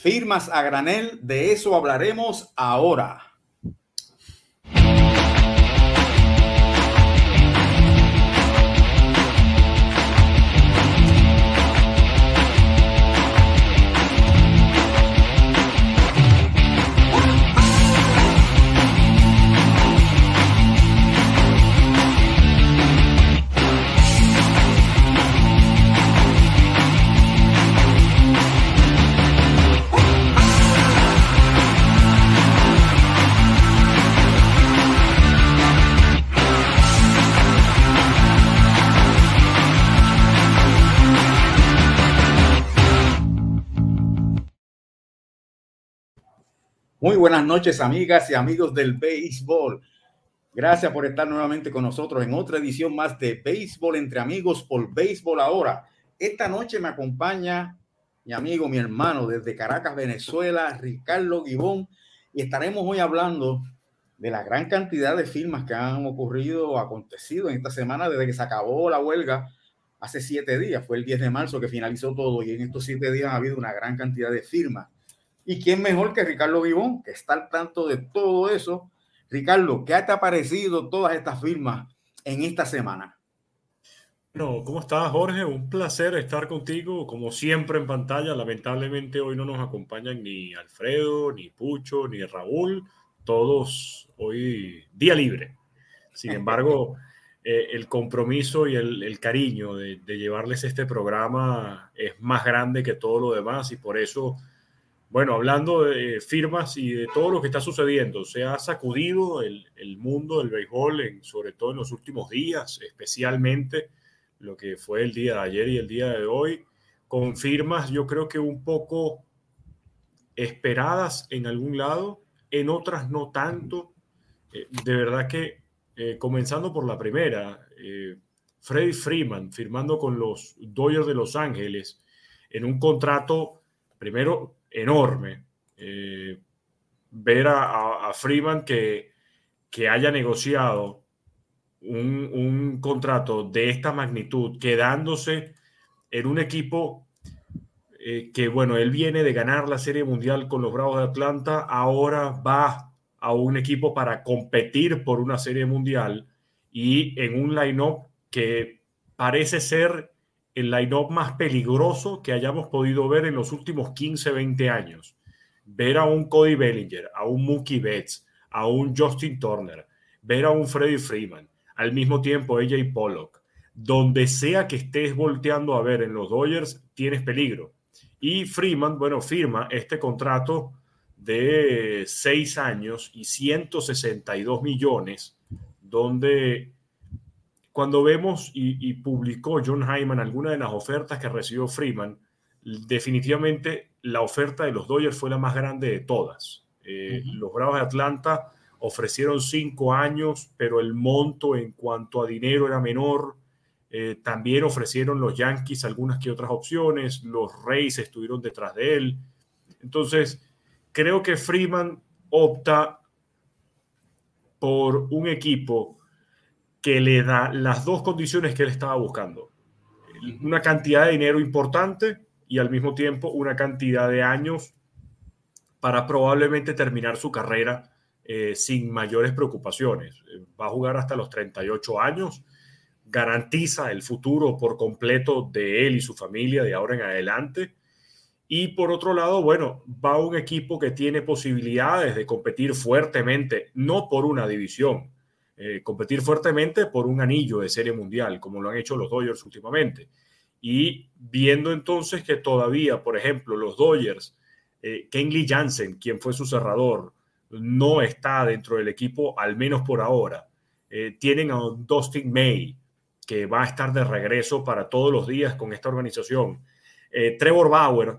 Firmas a granel, de eso hablaremos ahora. Muy buenas noches, amigas y amigos del béisbol. Gracias por estar nuevamente con nosotros en otra edición más de Béisbol entre amigos por Béisbol ahora. Esta noche me acompaña mi amigo, mi hermano desde Caracas, Venezuela, Ricardo Gibón, y estaremos hoy hablando de la gran cantidad de firmas que han ocurrido o acontecido en esta semana desde que se acabó la huelga hace siete días. Fue el 10 de marzo que finalizó todo y en estos siete días ha habido una gran cantidad de firmas ¿Y quién mejor que Ricardo Vivón, que está al tanto de todo eso? Ricardo, ¿qué te ha parecido todas estas firmas en esta semana? Bueno, ¿cómo estás, Jorge? Un placer estar contigo, como siempre en pantalla. Lamentablemente hoy no nos acompañan ni Alfredo, ni Pucho, ni Raúl. Todos hoy día libre. Sin embargo, eh, el compromiso y el, cariño de, de, llevarles este programa es más grande que todo lo demás y por eso bueno, hablando de firmas y de todo lo que está sucediendo, se ha sacudido el, mundo del béisbol, en, sobre todo en los últimos días, especialmente lo que fue el día de ayer y el día de hoy, con firmas yo creo que un poco esperadas en algún lado, en otras no tanto. Eh, de verdad que, eh, comenzando por la primera, eh, Freeman firmando con los Dodgers de Los Ángeles en un contrato, primero, enorme. Eh, ver a, Freeman que, que, haya negociado un, contrato de esta magnitud, quedándose en un equipo eh, que, bueno, él viene de ganar la Serie Mundial con los Bravos de Atlanta, ahora va a un equipo para competir por una Serie Mundial y en un line-up que parece ser el line-up más peligroso que hayamos podido ver en los últimos 15, 20 años. Ver a un Cody Bellinger, a un Mookie Betts, a un Justin Turner, ver a un Freddie Freeman, al mismo tiempo AJ Pollock. Donde sea que estés volteando a ver en los Dodgers, tienes peligro. Y Freeman, bueno, firma este contrato de 6 años y 162 millones, donde cuando vemos y, publicó John Hyman alguna de las ofertas que recibió Freeman, definitivamente la oferta de los Dodgers fue la más grande de todas. Eh, los Bravos de Atlanta ofrecieron cinco años, pero el monto en cuanto a dinero era menor. Eh, también ofrecieron los Yankees algunas que otras opciones. Los Rays estuvieron detrás de él. Entonces, creo que Freeman opta por un equipo que le da las dos condiciones que él estaba buscando. Una cantidad de dinero importante y al mismo tiempo una cantidad de años para probablemente terminar su carrera eh, sin mayores preocupaciones. Va a jugar hasta los 38 años, garantiza el futuro por completo de él y su familia de ahora en adelante. Y por otro lado, bueno, va un equipo que tiene posibilidades de competir fuertemente, no por una división, eh, competir fuertemente por un anillo de serie mundial, como lo han hecho los Dodgers últimamente. Y viendo entonces que todavía, por ejemplo, los Dodgers, eh, Kenley Jansen, quien fue su cerrador, no está dentro del equipo, al menos por ahora. Eh, tienen a Dustin May, que va a estar de regreso para todos los días con esta organización. Eh, Trevor Bauer,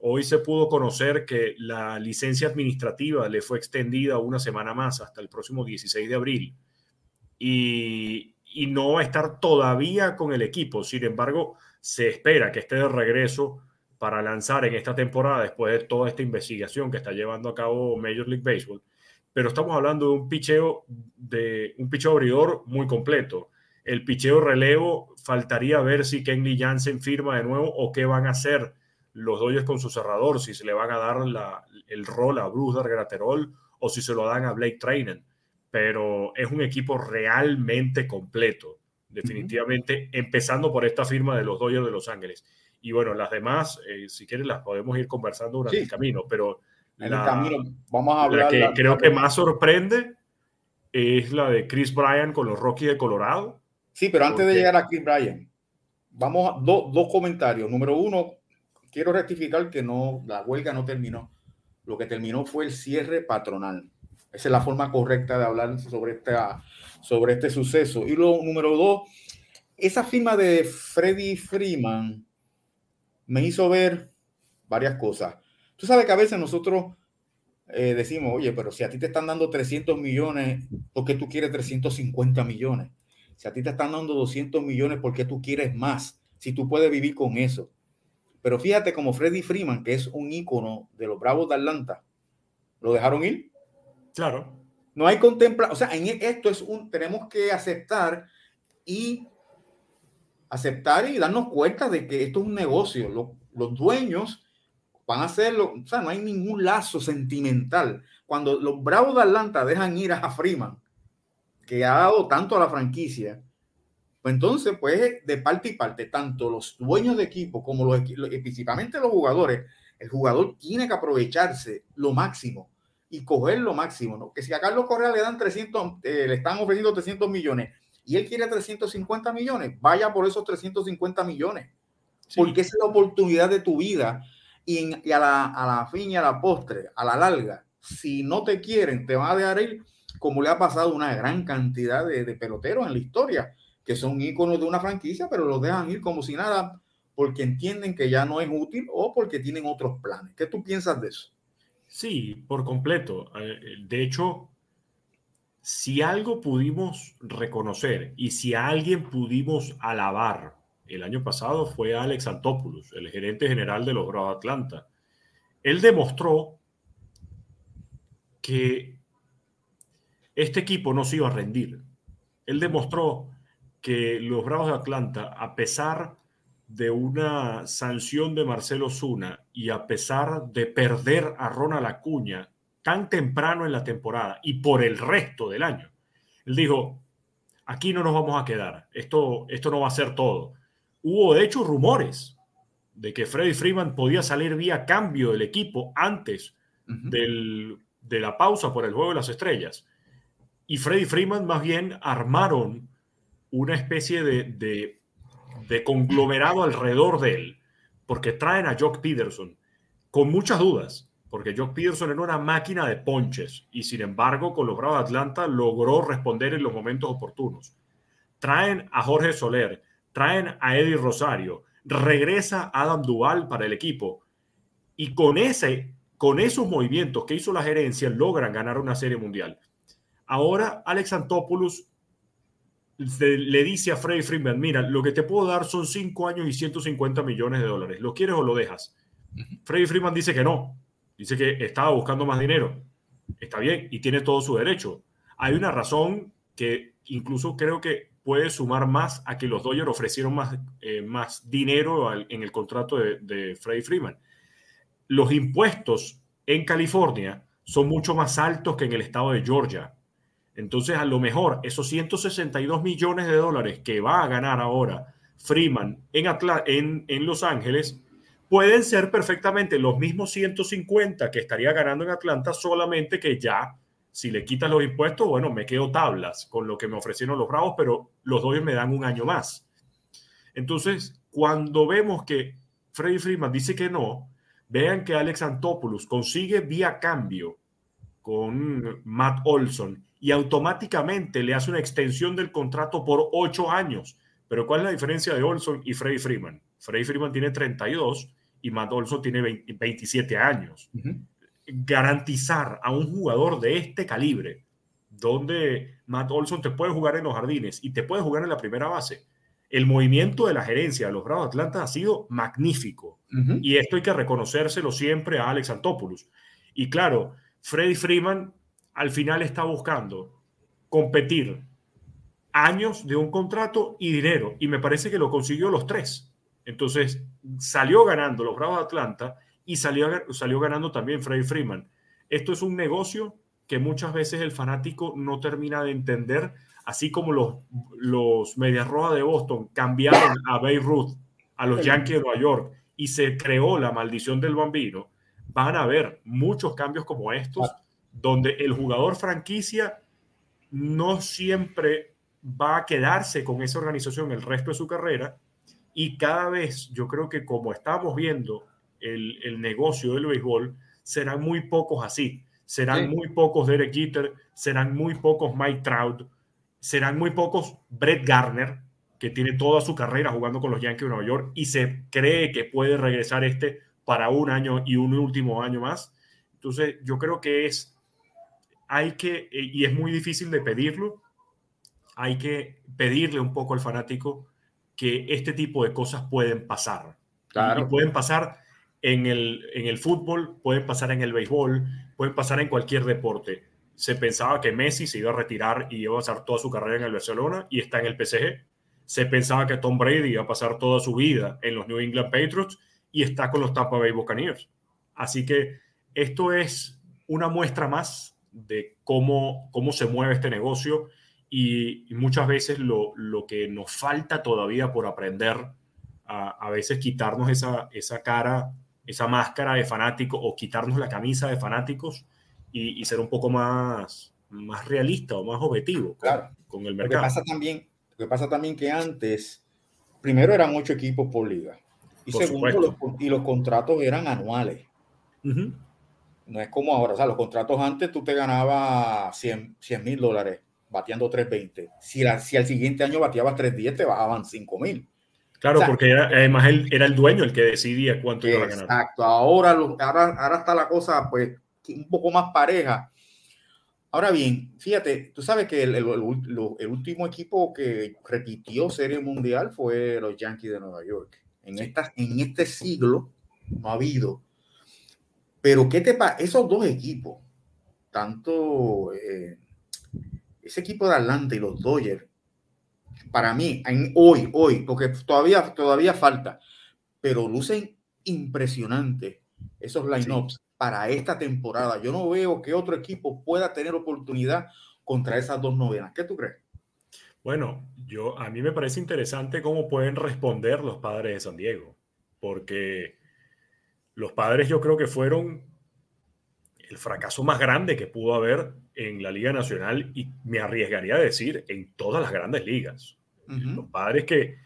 hoy se pudo conocer que la licencia administrativa le fue extendida una semana más hasta el próximo 16 de abril y, no va a estar todavía con el equipo. Sin embargo, se espera que esté de regreso para lanzar en esta temporada después de toda esta investigación que está llevando a cabo Major League Baseball. Pero estamos hablando de un picheo de un picheo abridor muy completo. El picheo relevo faltaría ver si Kenley Jansen firma de nuevo o qué van a hacer los Dodgers con su cerrador, si se le van a dar el rol a Bruce Graterol o si se lo dan a Blake Trainen. Pero es un equipo realmente completo, definitivamente, empezando por esta firma de los Dodgers de Los Ángeles. Y bueno, las demás, eh, si quieren, las podemos ir conversando durante el camino, pero en el camino vamos a hablar. La que creo que más sorprende es la de Chris Bryan con los Rockies de Colorado. Sí, pero antes de llegar a Chris Bryan, vamos a dos comentarios. Número uno, quiero rectificar que no, la huelga no terminó. Lo que terminó fue el cierre patronal. Esa es la forma correcta de hablar sobre, esta, sobre este suceso. Y lo número dos, esa firma de Freddy Freeman me hizo ver varias cosas. Tú sabes que a veces nosotros eh, decimos, oye, pero si a ti te están dando 300 millones, ¿por qué tú quieres 350 millones? Si a ti te están dando 200 millones, ¿por qué tú quieres más? Si tú puedes vivir con eso. Pero fíjate como Freddy Freeman, que es un ícono de los Bravos de Atlanta, ¿lo dejaron ir? Claro. No hay contempla, o sea, en esto es un, tenemos que aceptar y aceptar y darnos cuenta de que esto es un negocio. Los, dueños van a hacerlo, o sea, no hay ningún lazo sentimental. Cuando los Bravos de Atlanta dejan ir a Freeman, que ha dado tanto a la franquicia, pues entonces, pues de parte y parte, tanto los dueños de equipo como los, principalmente los jugadores, el jugador tiene que aprovecharse lo máximo y coger lo máximo, ¿no? Que si a Carlos Correa le dan 300, eh, le están ofreciendo 300 millones y él quiere 350 millones, vaya por esos 350 millones, porque esa es la oportunidad de tu vida y, a, la, a la fin y a la postre, a la larga, si no te quieren, te van a dejar ir como le ha pasado a una gran cantidad de, de peloteros en la historia, que son íconos de una franquicia, pero los dejan ir como si nada porque entienden que ya no es útil o porque tienen otros planes. ¿Qué tú piensas de eso? Sí, por completo. Eh, de hecho, si algo pudimos reconocer y si a alguien pudimos alabar el año pasado fue Alex Antopoulos, el gerente general de los Bravos Atlanta. Él demostró que este equipo no se iba a rendir. Él demostró que los Bravos de Atlanta, a pesar de una sanción de Marcelo Zuna y a pesar de perder a Ronald Acuña tan temprano en la temporada y por el resto del año. Él dijo, aquí no nos vamos a quedar, esto, esto no va a ser todo. Hubo de hecho rumores de que Freddy Freeman podía salir vía cambio del equipo antes del, de la pausa por el Juego de las Estrellas. Y Freddy Freeman más bien armaron una especie de, de, de conglomerado alrededor de él, porque traen a Jock Peterson con muchas dudas porque Jock Peterson era una máquina de ponches y sin embargo con los Bravos de Atlanta logró responder en los momentos oportunos. Traen a Jorge Soler, traen a Eddie Rosario, regresa Adam Duval para el equipo y con, ese, con esos movimientos que hizo la gerencia logran ganar una serie mundial. Ahora Alex Antopoulos le dice a Freddy Freeman, mira, lo que te puedo dar son 5 años y 150 millones de dólares. ¿Lo quieres o lo dejas? Freddy Freeman dice que no, Dice que estaba buscando más dinero. Está bien y tiene todo su derecho. Hay una razón que incluso creo que puede sumar más a que los Dodgers ofrecieron más, eh, más dinero en el contrato de, de Freddie Freeman. Los impuestos en California son mucho más altos que en el estado de Georgia. Entonces, a lo mejor esos 162 millones de dólares que va a ganar ahora Freeman en, en, Los Ángeles pueden ser perfectamente los mismos 150 que estaría ganando en Atlanta, solamente que ya, si le quitas los impuestos, bueno, me quedo tablas con lo que me ofrecieron los Bravos, pero los dos me dan un año más. Entonces, cuando vemos que Freddy Freeman dice que no, vean que Alex Antopoulos consigue vía cambio con Matt Olson y automáticamente le hace una extensión del contrato por ocho años. Pero ¿cuál es la diferencia de Olson y Freddy Freeman? Freddy Freeman tiene 32 y Matt Olson tiene 27 años. Garantizar a un jugador de este calibre, donde Matt Olson te puede jugar en los jardines y te puede jugar en la primera base, el movimiento de la gerencia de los Bravos Atlanta ha sido magnífico. Y esto hay que reconocérselo siempre a Alex Antopoulos. Y claro, Freddy Freeman al final está buscando competir años de un contrato y dinero. Y me parece que lo consiguió los tres Entonces salió ganando los Bravos de Atlanta y salió, salió ganando también Freddy Freeman. Esto es un negocio que muchas veces el fanático no termina de entender, así como los, los Medias Rojas de Boston cambiaron a Ruth a los Yankees de Nueva York y se creó la maldición del bambino, van a haber muchos cambios como estos, donde el jugador franquicia no siempre va a quedarse con esa organización el resto de su carrera. Y cada vez yo creo que como estamos viendo el, el negocio del béisbol, serán muy pocos así. Serán muy pocos Derek Jeter, serán muy pocos Mike Trout, serán muy pocos Brett Garner, que tiene toda su carrera jugando con los Yankees de Nueva York y se cree que puede regresar este para un año y un último año más. Entonces, yo creo que es, hay que, y es muy difícil de pedirlo, hay que pedirle un poco al fanático que este tipo de cosas pueden pasar. Claro. Y pueden pasar en el, en el fútbol, pueden pasar en el béisbol, pueden pasar en cualquier deporte. Se pensaba que Messi se iba a retirar y iba a pasar toda su carrera en el Barcelona y está en el PSG. Se pensaba que Tom Brady iba a pasar toda su vida en los New England Patriots y está con los Tampa Bay Buccaneers. Así que esto es una muestra más de cómo, cómo se mueve este negocio y, muchas veces lo, lo, que nos falta todavía por aprender, a, a veces quitarnos esa, esa cara esa máscara de fanático o quitarnos la camisa de fanáticos y, ser un poco más, más realista o más objetivo con, el mercado. Lo que, pasa también, lo que pasa también que antes, primero eran ocho equipos por liga y segundo, los, y los contratos eran anuales. No es como ahora, o sea, los contratos antes tú te ganabas 100 mil dólares bateando 320. Si, la, si al siguiente año bateabas 310, te bajaban 5 mil. Claro, porque además él era el dueño el que decidía cuánto iba a ganar. Exacto, ahora, ahora, ahora está la cosa pues un poco más pareja. Ahora bien, fíjate, tú sabes que el, el, último equipo que repitió Serie Mundial fue los Yankees de Nueva York. En, esta, en este siglo no ha habido. Pero, ¿qué te pasa? Esos dos equipos, tanto eh, ese equipo de Atlanta y los Dodgers, para mí, en hoy, hoy, porque todavía, todavía falta, pero lucen impresionantes esos lineups para esta temporada. Yo no veo que otro equipo pueda tener oportunidad contra esas dos novenas. ¿Qué tú crees? Bueno, yo a mí me parece interesante cómo pueden responder los padres de San Diego, porque los padres yo creo que fueron el fracaso más grande que pudo haber en la Liga Nacional y me arriesgaría a decir en todas las grandes ligas. Los padres que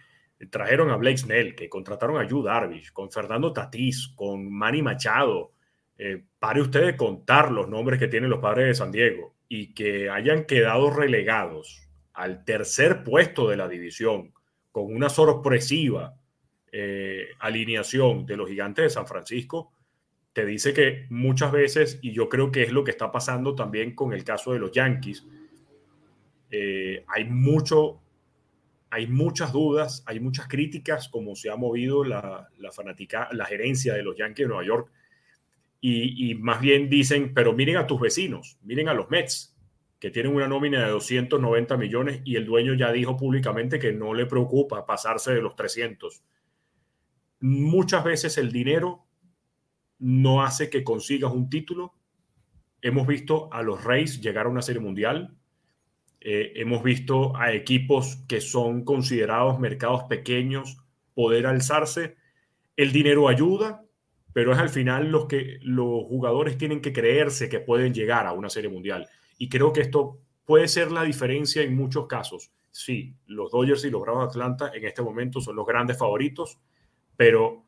trajeron a Blake Snell, que contrataron a Yu Darvish, con Fernando Tatís, con Manny Machado. Eh, pare usted de contar los nombres que tienen los padres de San Diego y que hayan quedado relegados al tercer puesto de la división con una sorpresiva eh, alineación de los gigantes de San Francisco, te dice que muchas veces, y yo creo que es lo que está pasando también con el caso de los Yankees, eh, hay mucho hay muchas dudas, hay muchas críticas, como se ha movido la, la fanática, la gerencia de los Yankees de Nueva York. Y, más bien dicen, pero miren a tus vecinos, miren a los Mets, que tienen una nómina de 290 millones y el dueño ya dijo públicamente que no le preocupa pasarse de los 300. Muchas veces el dinero no hace que consigas un título. Hemos visto a los Reyes llegar a una serie mundial, eh, hemos visto a equipos que son considerados mercados pequeños poder alzarse. El dinero ayuda, pero es al final los que los jugadores tienen que creerse que pueden llegar a una serie mundial. Y creo que esto puede ser la diferencia en muchos casos. Sí, los Dodgers y los Bravos de Atlanta en este momento son los grandes favoritos, pero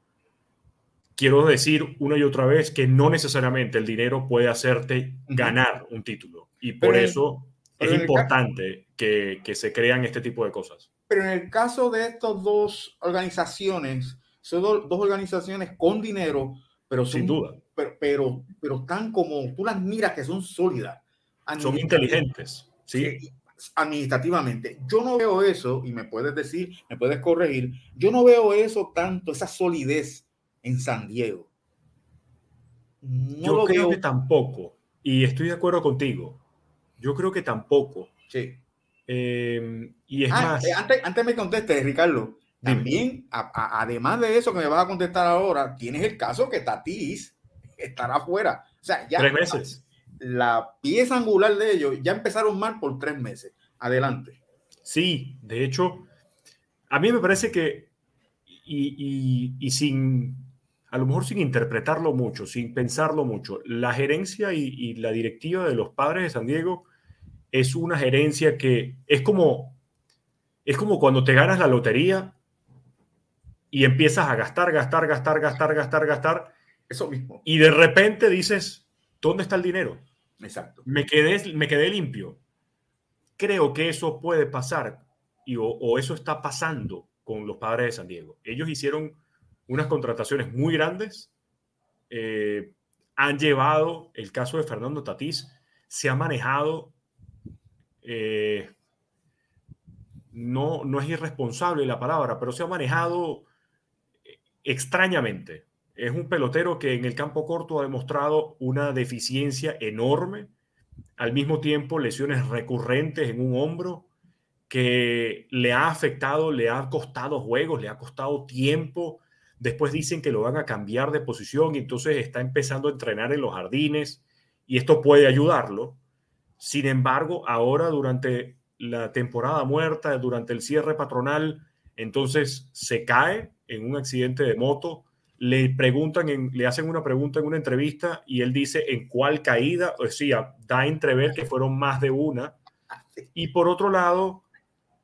quiero decir una y otra vez que no necesariamente el dinero puede hacerte ganar un título. Y por eso es importante que, que, se crean este tipo de cosas. Pero en el caso de estas dos organizaciones, son dos, organizaciones con dinero, pero sin duda. Pero, pero, pero están como tú las miras que son sólidas. Son inteligentes. Sí. Administrativamente. Yo no veo eso, y me puedes decir, me puedes corregir, yo no veo eso tanto, esa solidez en San Diego. No yo creo que tampoco, y estoy de acuerdo contigo yo creo que tampoco. Sí. Em, y es ah, más. Eh, antes, antes me conteste, Ricardo, También, además de eso que me vas a contestar ahora, tienes el caso que Tatis estará afuera. O sea, ya tres meses. La, pieza angular de ellos ya empezaron mal por tres meses. Adelante. Sí, de hecho, a mí me parece que, y, y, sin, a lo mejor sin interpretarlo mucho, sin pensarlo mucho, la gerencia y, y la directiva de los padres de San Diego es una gerencia que es como, es como cuando te ganas la lotería y empiezas a gastar, gastar, gastar, gastar, gastar, gastar. Eso mismo. Y de repente dices, ¿dónde está el dinero? Exacto. Me quedé, me quedé limpio. Creo que eso puede pasar y, o, eso está pasando con los padres de San Diego. Ellos hicieron unas contrataciones muy grandes, eh, han llevado el caso de Fernando Tatís, se ha manejado eh, no, no es irresponsable la palabra, pero se ha manejado extrañamente. Es un pelotero que en el campo corto ha demostrado una deficiencia enorme, al mismo tiempo lesiones recurrentes en un hombro que le ha afectado, le ha costado juegos, le ha costado tiempo. Después dicen que lo van a cambiar de posición y entonces está empezando a entrenar en los jardines y esto puede ayudarlo. Sin embargo, ahora durante la temporada muerta, durante el cierre patronal, entonces se cae en un accidente de moto. Le preguntan, le hacen una pregunta en una entrevista y él dice en cuál caída, o sea, da a entrever que fueron más de una. Y por otro lado,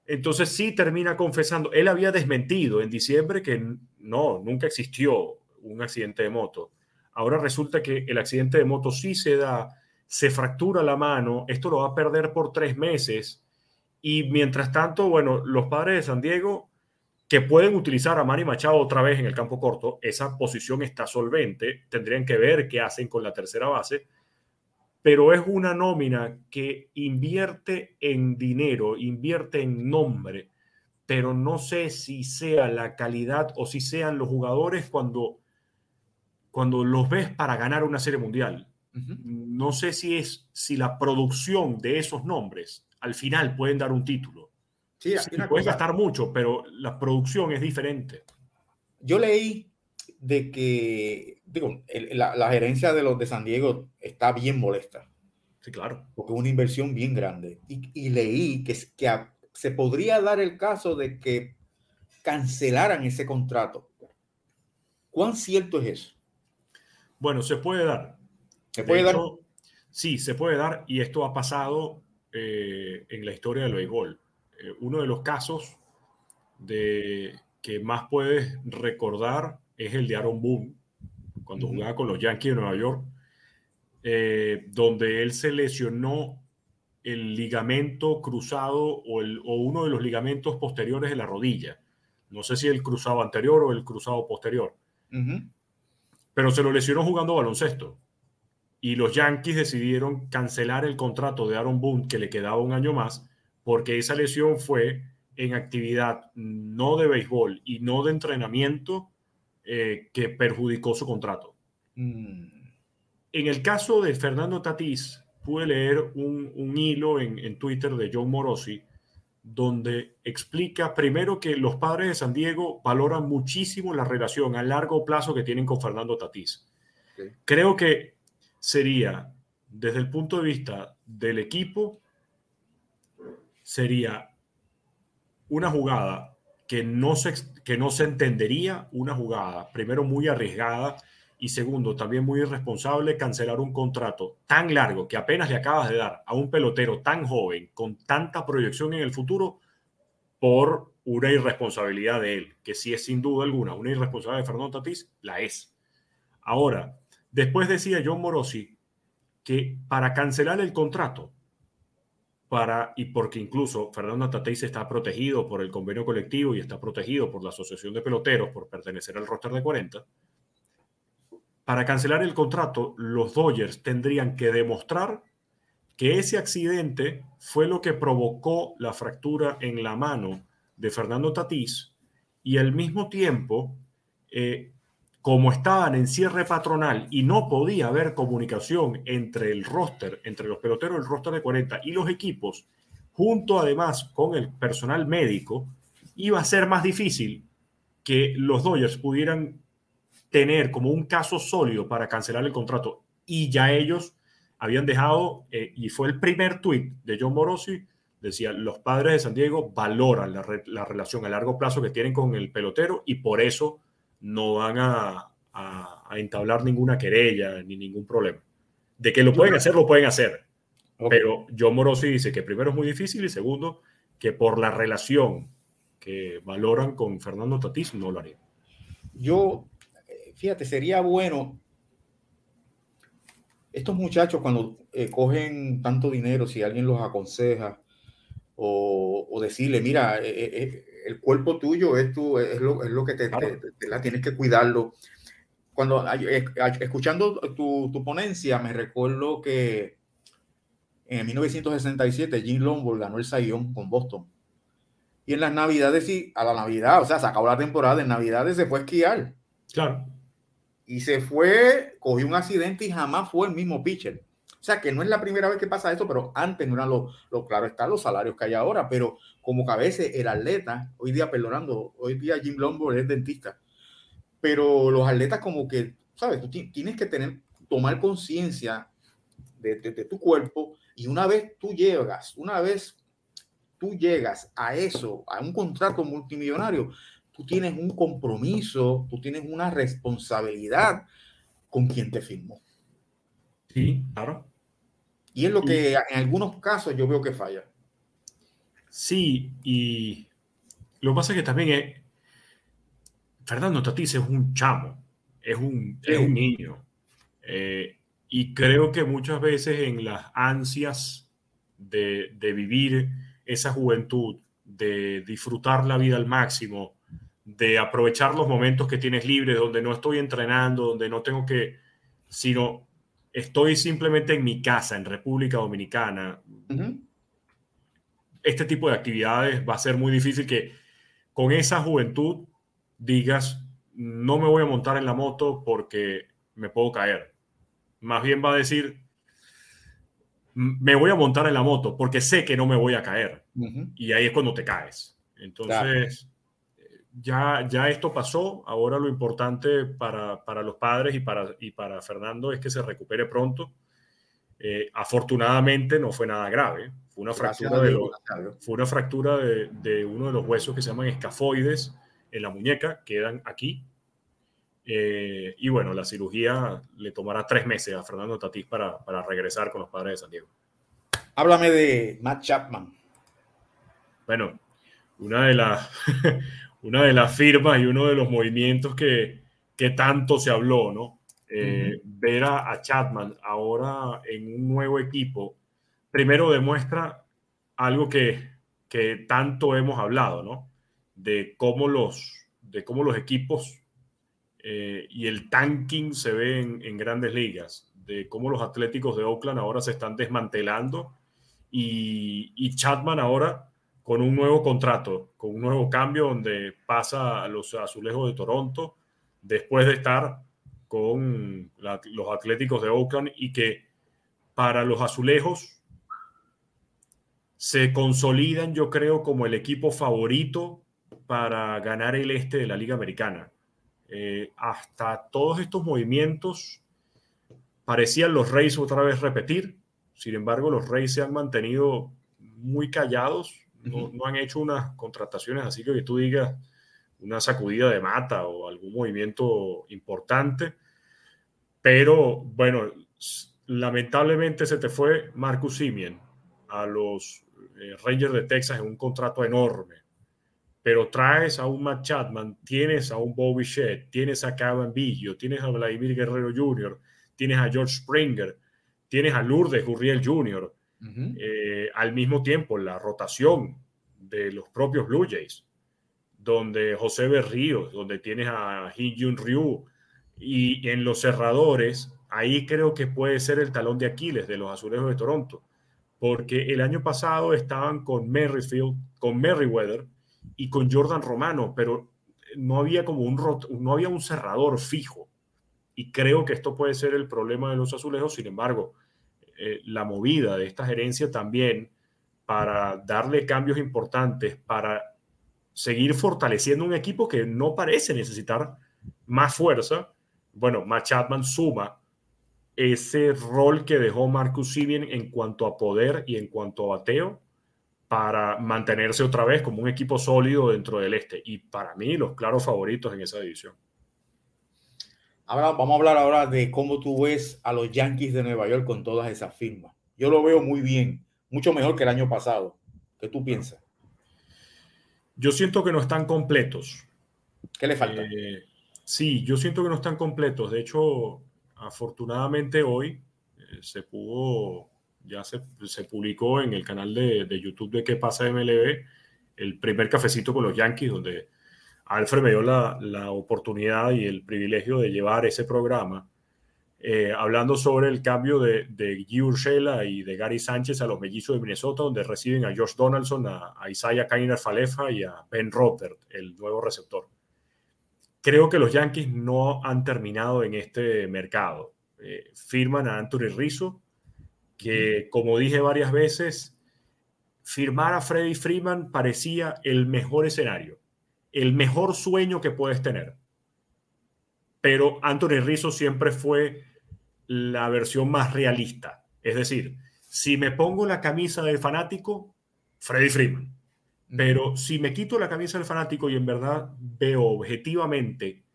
entonces sí termina confesando, él había desmentido en diciembre que no, nunca existió un accidente de moto. Ahora resulta que el accidente de moto sí se da se fractura la mano, esto lo va a perder por tres meses. Y mientras tanto, bueno, los padres de San Diego que pueden utilizar a Manny Machado otra vez en el campo corto, esa posición está solvente, tendrían que ver qué hacen con la tercera base, pero es una nómina que invierte en dinero, invierte en nombre, pero no sé si sea la calidad o si sean los jugadores cuando, cuando los ves para ganar una serie mundial. No sé si es si la producción de esos nombres al final pueden dar un título. Sí, puedes gastar mucho, pero la producción es diferente. Yo leí de que, digo, la, gerencia de los de San Diego está bien molesta. Sí, claro. Porque es una inversión bien grande. Y, leí que, que se podría dar el caso de que cancelaran ese contrato. ¿Cuán cierto es eso? Bueno, se puede dar. ¿Se puede dar? Sí, se puede dar y esto ha pasado eh, en la historia del béisbol. Eh, uno de los casos de, que más puedes recordar es el de Aaron Boone, cuando jugaba con los Yankees de Nueva York, eh, donde él se lesionó el ligamento cruzado o, el, o, uno de los ligamentos posteriores de la rodilla. No sé si el cruzado anterior o el cruzado posterior. Pero se lo lesionó jugando baloncesto y los Yankees decidieron cancelar el contrato de Aaron Boone, que le quedaba un año más, porque esa lesión fue en actividad no de béisbol y no de entrenamiento eh, que perjudicó su contrato. Mm. En el caso de Fernando Tatís, pude leer un, hilo en, en, Twitter de John Morosi, donde explica primero que los padres de San Diego valoran muchísimo la relación a largo plazo que tienen con Fernando Tatís. Creo que sería, desde el punto de vista del equipo, sería una jugada que no se, que no se entendería, una jugada, primero muy arriesgada y segundo, también muy irresponsable cancelar un contrato tan largo que apenas le acabas de dar a un pelotero tan joven, con tanta proyección en el futuro, por una irresponsabilidad de él, que sí es sin duda alguna una irresponsabilidad de Fernando Tatís, la es. Ahora, Después decía John Morosi que para cancelar el contrato, para, y porque incluso Fernando Tatís está protegido por el convenio colectivo y está protegido por la Asociación de Peloteros por pertenecer al roster de 40, para cancelar el contrato, los Dodgers tendrían que demostrar que ese accidente fue lo que provocó la fractura en la mano de Fernando Tatís y al mismo tiempo eh, como estaban en cierre patronal y no podía haber comunicación entre el roster, entre los peloteros del roster de 40 y los equipos, junto además con el personal médico, iba a ser más difícil que los Dodgers pudieran tener como un caso sólido para cancelar el contrato. Y ya ellos habían dejado, eh, y fue el primer tuit de John Morosi, decía, los padres de San Diego valoran la, relación a largo plazo que tienen con el pelotero y por eso no van a, a, entablar ninguna querella ni ningún problema. De que lo pueden hacer, lo pueden hacer. Pero John Morosi dice que primero es muy difícil y segundo, que por la relación que valoran con Fernando Tatís no lo haría. Yo, eh, fíjate, sería bueno estos muchachos cuando eh, cogen tanto dinero, si alguien los aconseja o, decirle, mira, eh, el cuerpo tuyo es, tu, es, lo, es lo que te, la tienes que cuidarlo. Cuando escuchando tu, tu, ponencia, me recuerdo que en 1967 Jim Longboard ganó el Sayón con Boston y en las navidades, sí, a la Navidad, o sea, se acabó la temporada, en navidades se fue a esquiar. Claro. Y se fue, cogió un accidente y jamás fue el mismo pitcher. Sea, que no es la primera vez que pasa esto, pero antes no eran los, lo, claro están los salarios que hay ahora, pero como que a veces el atleta, hoy día, perdonando, hoy día Jim Longboard es dentista, pero los atletas como que, ¿sabes? Tú tienes que tener, tomar conciencia de, de tu cuerpo y una vez tú llegas, una vez tú llegas a eso, a un contrato multimillonario, tú tienes un compromiso, tú tienes una responsabilidad con quien te firmó. Sí, claro. Y es lo que en algunos casos yo veo que falla. Sí, y lo que pasa es que también es, Fernando Tatís es un chamo, es un, es un niño. Eh, y creo que muchas veces en las ansias de, de vivir esa juventud, de disfrutar la vida al máximo, de aprovechar los momentos que tienes libres, donde no estoy entrenando, donde no tengo que, sino estoy simplemente en mi casa, en República Dominicana. Este tipo de actividades va a ser muy difícil que con esa juventud digas, no me voy a montar en la moto porque me puedo caer. Más bien va a decir, me voy a montar en la moto porque sé que no me voy a caer. Y ahí es cuando te caes. Entonces, ya, ya esto pasó. Ahora lo importante para, para, los padres y para, y para Fernando es que se recupere pronto. Eh, afortunadamente no fue nada grave. Fue una fractura, de, fue una fractura de, de, uno de los huesos que se llaman escafoides en la muñeca, quedan aquí. Eh, y bueno, la cirugía le tomará tres meses a Fernando Tatís para, para regresar con los padres de San Diego. Háblame de Matt Chapman. Bueno, una de las una de las firmas y uno de los movimientos que, que tanto se habló, ¿no? Eh, ver a, a, Chapman ahora en un nuevo equipo, primero demuestra algo que, que tanto hemos hablado, ¿no? De cómo los, de cómo los equipos eh, y el tanking se ve en, grandes ligas, de cómo los Atléticos de Oakland ahora se están desmantelando y, y Chapman ahora con un nuevo contrato, con un nuevo cambio donde pasa a los azulejos de Toronto después de estar con los Atléticos de Oakland y que para los azulejos se consolidan, yo creo, como el equipo favorito para ganar el este de la Liga Americana. Eh, hasta todos estos movimientos parecían los Reyes otra vez repetir. Sin embargo, los Reyes se han mantenido muy callados, no, han hecho unas contrataciones así que, que tú digas una sacudida de mata o algún movimiento importante. Pero bueno, lamentablemente se te fue Marcus Simien a los eh, Rangers de Texas en un contrato enorme pero traes a un Matt Chapman, tienes a un Bobby Shedd, tienes a Kevin Biggio, tienes a Vladimir Guerrero Jr., tienes a George Springer, tienes a Lourdes Gurriel Jr., eh, al mismo tiempo la rotación de los propios Blue Jays, donde José Berrío, donde tienes a Hyun Ryu, y en los cerradores, ahí creo que puede ser el talón de Aquiles de los azulejos de Toronto, porque el año pasado estaban con Merrifield, con Merriweather, y con Jordan Romano, pero no había como un, no había un cerrador fijo. Y creo que esto puede ser el problema de los azulejos. Sin embargo, eh, la movida de esta gerencia también para darle cambios importantes, para seguir fortaleciendo un equipo que no parece necesitar más fuerza. Bueno, Matt Chapman suma ese rol que dejó Marcus Simeon en cuanto a poder y en cuanto a bateo para mantenerse otra vez como un equipo sólido dentro del este. Y para mí, los claros favoritos en esa división. Ahora vamos a hablar ahora de cómo tú ves a los Yankees de Nueva York con todas esas firmas. Yo lo veo muy bien, mucho mejor que el año pasado. ¿Qué tú piensas? Yo siento que no están completos. ¿Qué le falta? Eh, sí, yo siento que no están completos. De hecho, afortunadamente hoy eh, se pudo, ya se, publicó en el canal de, de, YouTube de ¿Qué pasa MLB? El primer cafecito con los Yankees, donde Alfred me dio la, oportunidad y el privilegio de llevar ese programa. Eh, hablando sobre el cambio de, de y de Gary Sánchez a los mellizos de Minnesota, donde reciben a Josh Donaldson, a, Isaiah Kainer Falefa y a Ben Robert, el nuevo receptor. Creo que los Yankees no han terminado en este mercado. Eh, firman a Anthony Rizzo, que como dije varias veces, firmar a Freddie Freeman parecía el mejor escenario, el mejor sueño que puedes tener. Pero Anthony Rizzo siempre fue la versión más realista. Es decir, si me pongo la camisa del fanático, Freddy Freeman. Pero si me quito la camisa del fanático y en verdad veo objetivamente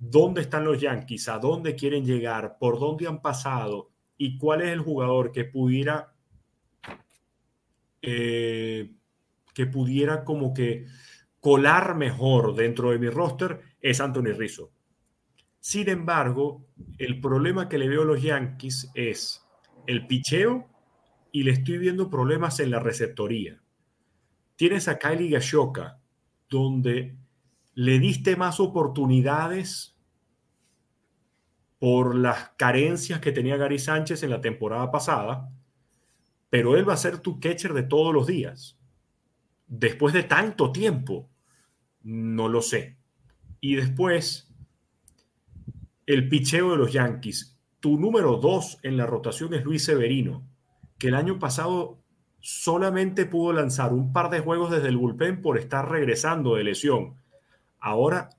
dónde están los Yankees, a dónde quieren llegar, por dónde han pasado y cuál es el jugador que pudiera eh, que pudiera como que colar mejor dentro de mi roster es Anthony Rizzo. Sin embargo, el problema que le veo a los Yankees es el picheo y le estoy viendo problemas en la receptoría. Tienes a Kylie Gashoka, donde le diste más oportunidades por las carencias que tenía Gary Sánchez en la temporada pasada, pero él va a ser tu catcher de todos los días. Después de tanto tiempo, no lo sé. Y después el picheo de los Yankees. Tu número dos en la rotación es Luis Severino, que el año pasado solamente pudo lanzar un par de juegos desde el bullpen por estar regresando de lesión. Ahora,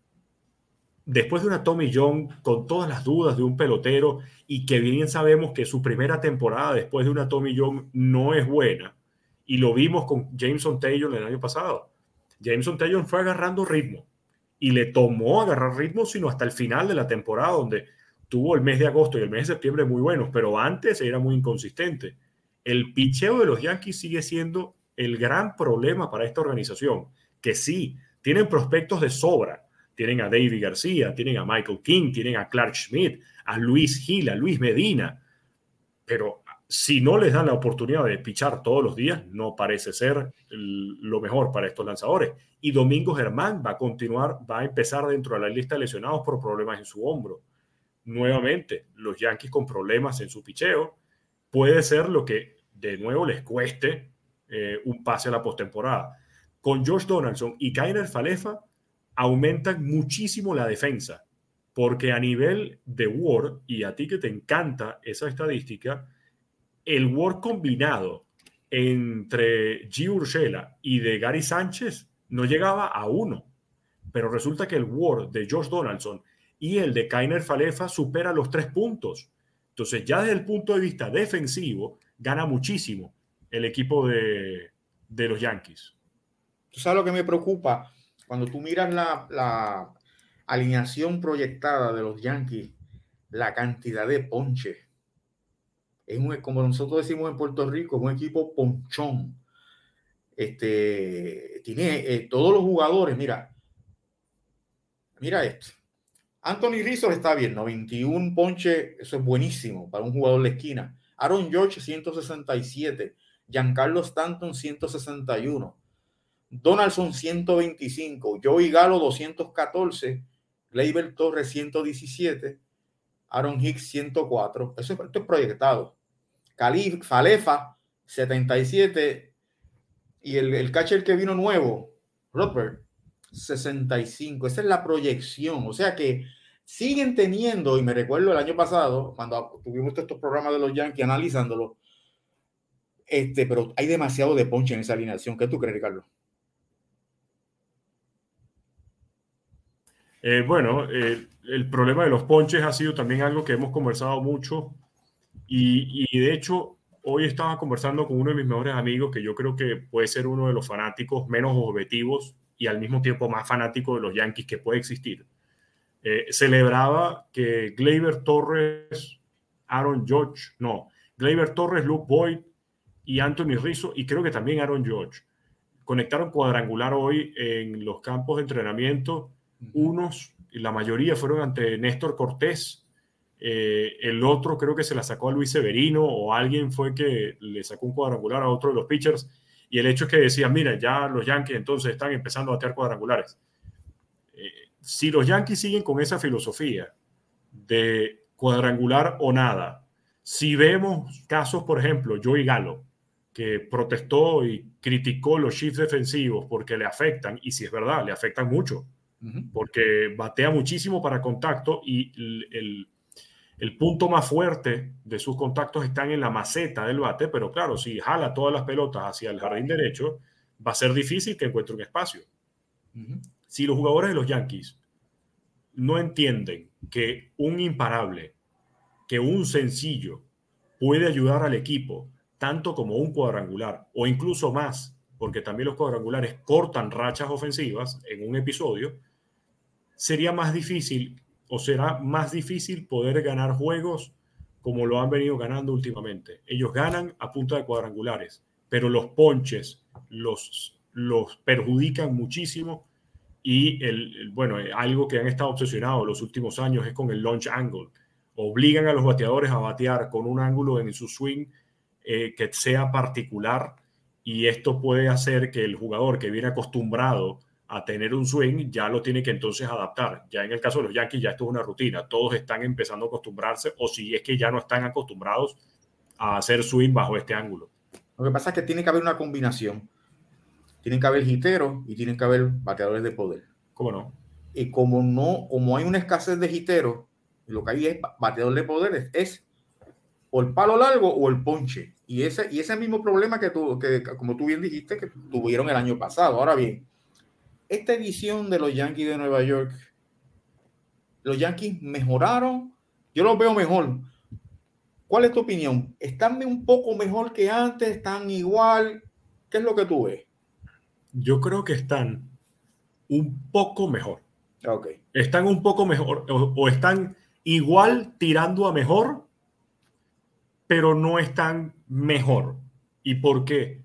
después de una Tommy John con todas las dudas de un pelotero y que bien sabemos que su primera temporada después de una Tommy John no es buena, y lo vimos con Jameson Taylor el año pasado. Jameson Taylor fue agarrando ritmo y le tomó agarrar ritmo, sino hasta el final de la temporada, donde tuvo el mes de agosto y el mes de septiembre muy buenos, pero antes era muy inconsistente. El picheo de los Yankees sigue siendo el gran problema para esta organización, que sí, tienen prospectos de sobra. Tienen a David García, tienen a Michael King, tienen a Clark Schmidt, a Luis Gil, a Luis Medina, pero si no les dan la oportunidad de pichar todos los días, no parece ser lo mejor para estos lanzadores. Y Domingo Germán va a continuar, va a empezar dentro de la lista de lesionados por problemas en su hombro. Nuevamente, los Yankees con problemas en su picheo puede ser lo que de nuevo les cueste eh, un pase a la postemporada. Con Josh Donaldson y Kainer Falefa aumentan muchísimo la defensa, porque a nivel de Ward, y a ti que te encanta esa estadística, el Word combinado entre G. Urshela y de Gary Sánchez no llegaba a uno. Pero resulta que el Word de Josh Donaldson y el de Kainer Falefa supera los tres puntos. Entonces, ya desde el punto de vista defensivo, gana muchísimo el equipo de, los Yankees. Tú sabes lo que me preocupa cuando tú miras la, la alineación proyectada de los Yankees, la cantidad de ponches es un, como nosotros decimos en Puerto Rico, es un equipo ponchón. Este, tiene eh, todos los jugadores, mira, mira esto. Anthony Rizzo está bien, 91 ponche, eso es buenísimo para un jugador de esquina. Aaron George, 167. Giancarlo Stanton, 161. Donaldson, 125. Joey Galo, 214. Gleyber Torres, 117. Aaron Hicks, 104. Eso, esto es proyectado. Calif, Falefa, 77. Y el, el catcher que vino nuevo, Robert, 65. Esa es la proyección. O sea que siguen teniendo, y me recuerdo el año pasado, cuando tuvimos estos programas de los Yankees analizándolo, este, pero hay demasiado de ponche en esa alineación. ¿Qué tú crees, Ricardo? Eh, bueno, eh, el problema de los ponches ha sido también algo que hemos conversado mucho y, y, de hecho hoy estaba conversando con uno de mis mejores amigos que yo creo que puede ser uno de los fanáticos menos objetivos y al mismo tiempo más fanático de los Yankees que puede existir. Eh, celebraba que Gleyber Torres, Aaron George, no, Gleyber Torres, Luke Boyd y Anthony Rizzo y creo que también Aaron George conectaron cuadrangular hoy en los campos de entrenamiento. Unos, y la mayoría fueron ante Néstor Cortés. Eh, el otro creo que se la sacó a Luis Severino o alguien fue que le sacó un cuadrangular a otro de los pitchers. Y el hecho es que decían, mira, ya los Yankees entonces están empezando a batear cuadrangulares. Eh, si los Yankees siguen con esa filosofía de cuadrangular o nada, si vemos casos, por ejemplo, Joey Galo, que protestó y criticó los shifts defensivos porque le afectan, y si es verdad, le afectan mucho, porque batea muchísimo para contacto y el, el, punto más fuerte de sus contactos están en la maceta del bate, pero claro, si jala todas las pelotas hacia el jardín derecho, va a ser difícil que encuentre un espacio. Si los jugadores de los Yankees no entienden que un imparable, que un sencillo puede ayudar al equipo, tanto como un cuadrangular o incluso más, porque también los cuadrangulares cortan rachas ofensivas en un episodio, sería más difícil o será más difícil poder ganar juegos como lo han venido ganando últimamente. Ellos ganan a punta de cuadrangulares, pero los ponches los, los perjudican muchísimo y el, bueno, algo que han estado obsesionados los últimos años es con el launch angle. Obligan a los bateadores a batear con un ángulo en su swing eh, que sea particular y esto puede hacer que el jugador que viene acostumbrado a tener un swing ya lo tiene que entonces adaptar. Ya en el caso de los Yankees ya esto es una rutina, todos están empezando a acostumbrarse o si es que ya no están acostumbrados a hacer swing bajo este ángulo. Lo que pasa es que tiene que haber una combinación. Tienen que haber hiteros y tienen que haber bateadores de poder. ¿Cómo no? Y como no, como hay una escasez de hiteros, lo que hay es bateador de poder, es o el palo largo o el ponche. Y ese, y ese mismo problema que, tú, que, como tú bien dijiste, que tuvieron el año pasado. Ahora bien, esta edición de los Yankees de Nueva York, los Yankees mejoraron. Yo los veo mejor. ¿Cuál es tu opinión? ¿Están un poco mejor que antes? ¿Están igual? ¿Qué es lo que tú ves? Yo creo que están un poco mejor. Okay. Están un poco mejor o están igual tirando a mejor pero no están mejor. ¿Y por qué?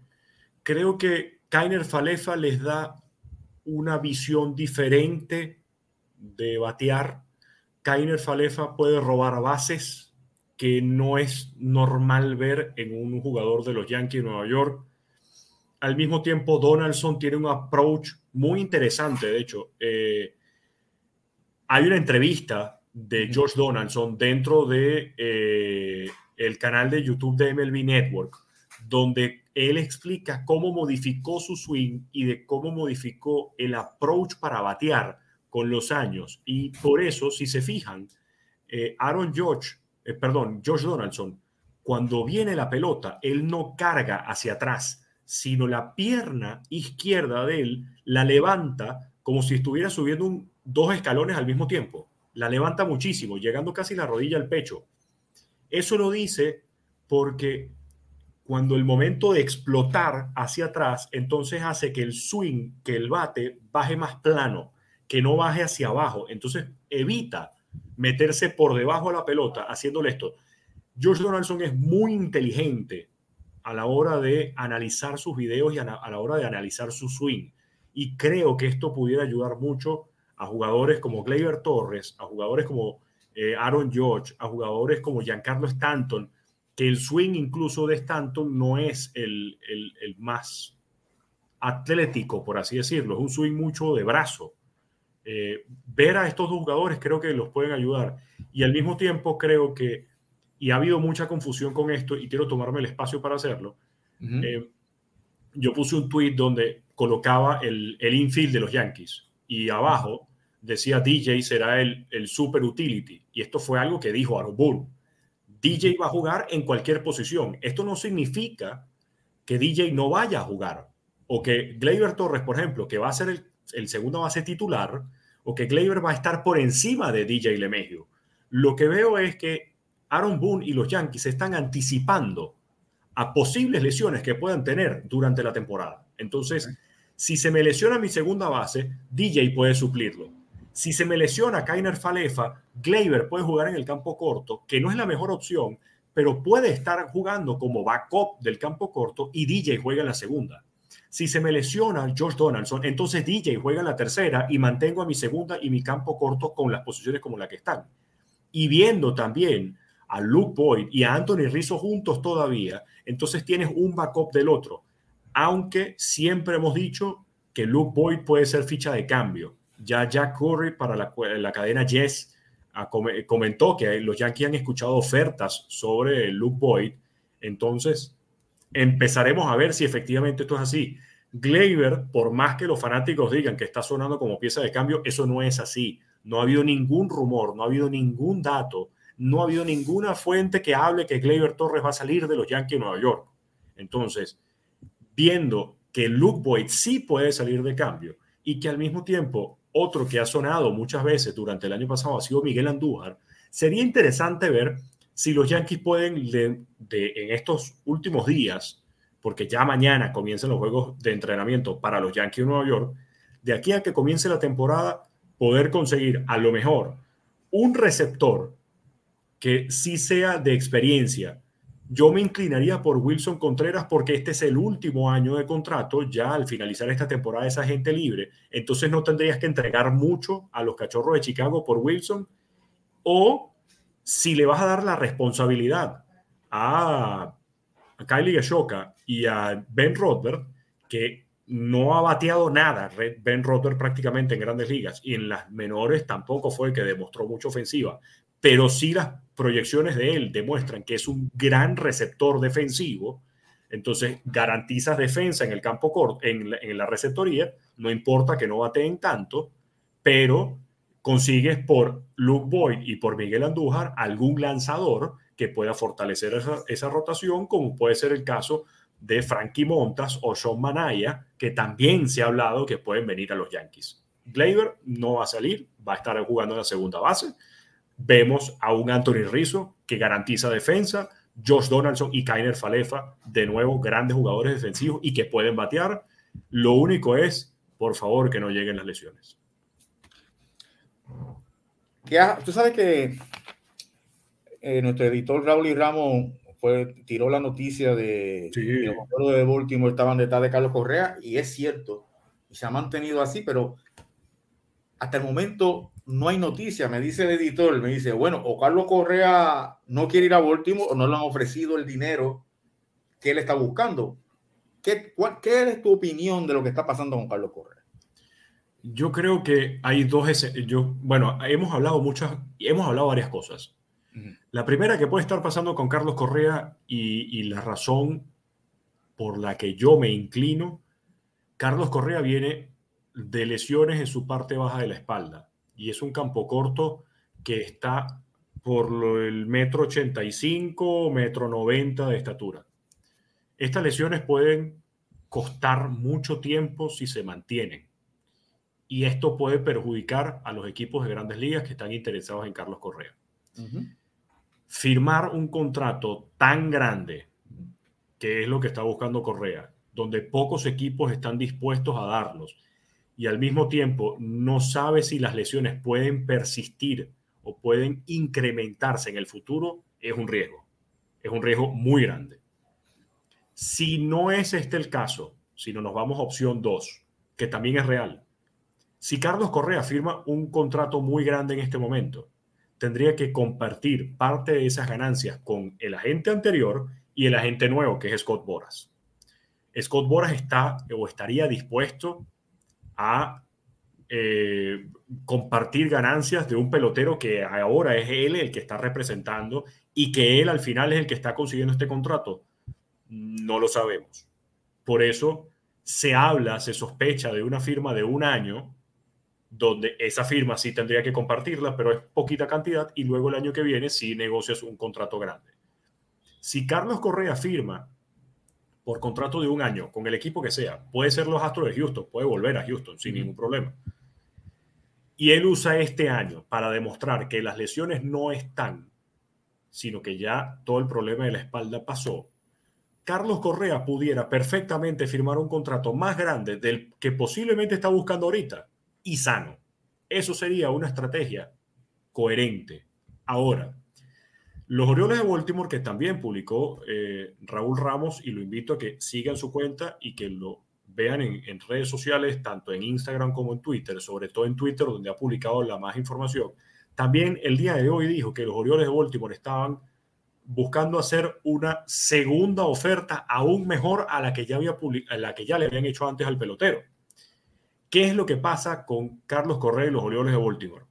Creo que Kainer Falefa les da una visión diferente de batear. Kainer Falefa puede robar bases que no es normal ver en un jugador de los Yankees de Nueva York. Al mismo tiempo, Donaldson tiene un approach muy interesante. De hecho, eh, hay una entrevista de George Donaldson dentro de eh, el canal de YouTube de MLB Network, donde él explica cómo modificó su swing y de cómo modificó el approach para batear con los años. Y por eso, si se fijan, eh, Aaron George, eh, perdón, George Donaldson, cuando viene la pelota, él no carga hacia atrás, sino la pierna izquierda de él la levanta como si estuviera subiendo dos escalones al mismo tiempo. La levanta muchísimo, llegando casi la rodilla al pecho. Eso lo dice porque cuando el momento de explotar hacia atrás, entonces hace que el swing, que el bate baje más plano, que no baje hacia abajo. Entonces evita meterse por debajo de la pelota haciéndole esto. George Donaldson es muy inteligente a la hora de analizar sus videos y a la hora de analizar su swing. Y creo que esto pudiera ayudar mucho a jugadores como Gleyber Torres, a jugadores como eh, Aaron George, a jugadores como Giancarlo Stanton, que el swing incluso de Stanton no es el, más atlético, por así decirlo, es un swing mucho de brazo. Eh, ver a estos dos jugadores creo que los pueden ayudar. Y al mismo tiempo creo que, y ha habido mucha confusión con esto, y quiero tomarme el espacio para hacerlo, eh, yo puse un tweet donde colocaba el, el infield de los Yankees y abajo decía DJ será el, el super utility. Y esto fue algo que dijo Aaron Boone. DJ va a jugar en cualquier posición. Esto no significa que DJ no vaya a jugar. O que Gleyber Torres, por ejemplo, que va a ser el, el segunda base titular, o que Gleyber va a estar por encima de DJ LeMahieu. Lo que veo es que Aaron Boone y los Yankees se están anticipando a posibles lesiones que puedan tener durante la temporada. Entonces, si se me lesiona mi segunda base, DJ puede suplirlo. Si se me lesiona Kainer Falefa, Gleyber puede jugar en el campo corto, que no es la mejor opción, pero puede estar jugando como backup del campo corto y DJ juega en la segunda. Si se me lesiona George Donaldson, entonces DJ juega en la tercera y mantengo a mi segunda y mi campo corto con las posiciones como la que están. Y viendo también a Luke Boyd y a Anthony Rizzo juntos todavía, entonces tienes un backup del otro. Aunque siempre hemos dicho que Luke Boyd puede ser ficha de cambio. Ya Jack Curry para la, cadena Yes ah, comentó que los Yankees han escuchado ofertas sobre Luke Boyd. Entonces, empezaremos a ver si efectivamente esto es así. Gleyber, por más que los fanáticos digan que está sonando como pieza de cambio, eso no es así. No ha habido ningún rumor, no ha habido ningún dato, no ha habido ninguna fuente que hable que Gleyber Torres va a salir de los Yankees de Nueva York. Entonces, viendo que Luke Boyd sí puede salir de cambio y que al mismo tiempo otro que ha sonado muchas veces durante el año pasado ha sido Miguel Andújar, sería interesante ver si los Yankees pueden, de, en estos últimos días, porque ya mañana comienzan los juegos de entrenamiento para los Yankees de Nueva York, de aquí a que comience la temporada, poder conseguir a lo mejor un receptor que sí sea de experiencia. Yo me inclinaría por Wilson Contreras porque este es el último año de contrato, ya al finalizar esta temporada es agente libre, entonces no tendrías que entregar mucho a los cachorros de Chicago por Wilson o si le vas a dar la responsabilidad a, Kylie Gashoka y a Ben Rothberg, que no ha bateado nada Ben Rothberg prácticamente en grandes ligas y en las menores tampoco fue el que demostró mucha ofensiva, pero sí las proyecciones de él demuestran que es un gran receptor defensivo, entonces garantizas defensa en el campo corto, en la receptoría, no importa que no bateen tanto, pero consigues por Luke Boyd y por Miguel Andújar algún lanzador que pueda fortalecer esa, rotación, como puede ser el caso de Frankie Montas o Sean Manaya, que también se ha hablado que pueden venir a los Yankees. Gleyber no va a salir, va a estar jugando en la segunda base. Vemos a un Anthony Rizzo que garantiza defensa, Josh Donaldson y Kainer Falefa, de nuevo grandes jugadores defensivos y que pueden batear. Lo único es, por favor, que no lleguen las lesiones tú sabes que eh, nuestro editor Raúl y Ramos fue, tiró la noticia de que los jugadores de Baltimore estaban detrás de Carlos Correa y es cierto, y se ha mantenido así, pero hasta el momento no hay noticia. Me dice el editor, me dice, bueno, o Carlos Correa no quiere ir a Baltimore o no le han ofrecido el dinero que él está buscando. ¿Qué, ¿Qué es tu opinión de lo que está pasando con Carlos Correa? Yo creo que hay dos, yo, bueno, hemos hablado muchas, hemos hablado varias cosas. La primera que puede estar pasando con Carlos Correa y, y, la razón por la que yo me inclino, Carlos Correa viene de lesiones en su parte baja de la espalda y es un campo corto que está por el metro 85, metro 90 de estatura. Estas lesiones pueden costar mucho tiempo si se mantienen y esto puede perjudicar a los equipos de grandes ligas que están interesados en Carlos Correa. Firmar un contrato tan grande, que es lo que está buscando Correa, donde pocos equipos están dispuestos a darlos y al mismo tiempo no sabe si las lesiones pueden persistir o pueden incrementarse en el futuro, es un riesgo. Es un riesgo muy grande. Si no es este el caso, si no nos vamos a opción 2, que también es real, si Carlos Correa firma un contrato muy grande en este momento, tendría que compartir parte de esas ganancias con el agente anterior y el agente nuevo, que es Scott Boras. Scott Boras está o estaría dispuesto a eh, compartir ganancias de un pelotero que ahora es él el que está representando y que él al final es el que está consiguiendo este contrato. No lo sabemos. Por eso se habla, se sospecha de una firma de un año donde esa firma sí tendría que compartirla, pero es poquita cantidad, y luego el año que viene sí negocias un contrato grande. Si Carlos Correa firma por contrato de un año con el equipo que sea, puede ser los Astros de Houston, puede volver a Houston sin ningún problema. y él usa este año para demostrar que las lesiones no están, sino que ya todo el problema de la espalda pasó, Carlos Correa pudiera perfectamente firmar un contrato más grande del que posiblemente está buscando ahorita y sano. Eso sería una estrategia coherente. Ahora, los Orioles de Baltimore, que también publicó eh, Raúl Ramos, y lo invito a que sigan su cuenta y que lo vean en, redes sociales, tanto en Instagram como en Twitter, sobre todo en Twitter, donde ha publicado la más información. También el día de hoy dijo que los Orioles de Baltimore estaban buscando hacer una segunda oferta aún mejor a la que ya, había a la que ya le habían hecho antes al pelotero. ¿Qué es lo que pasa con Carlos Correa y los Orioles de Baltimore?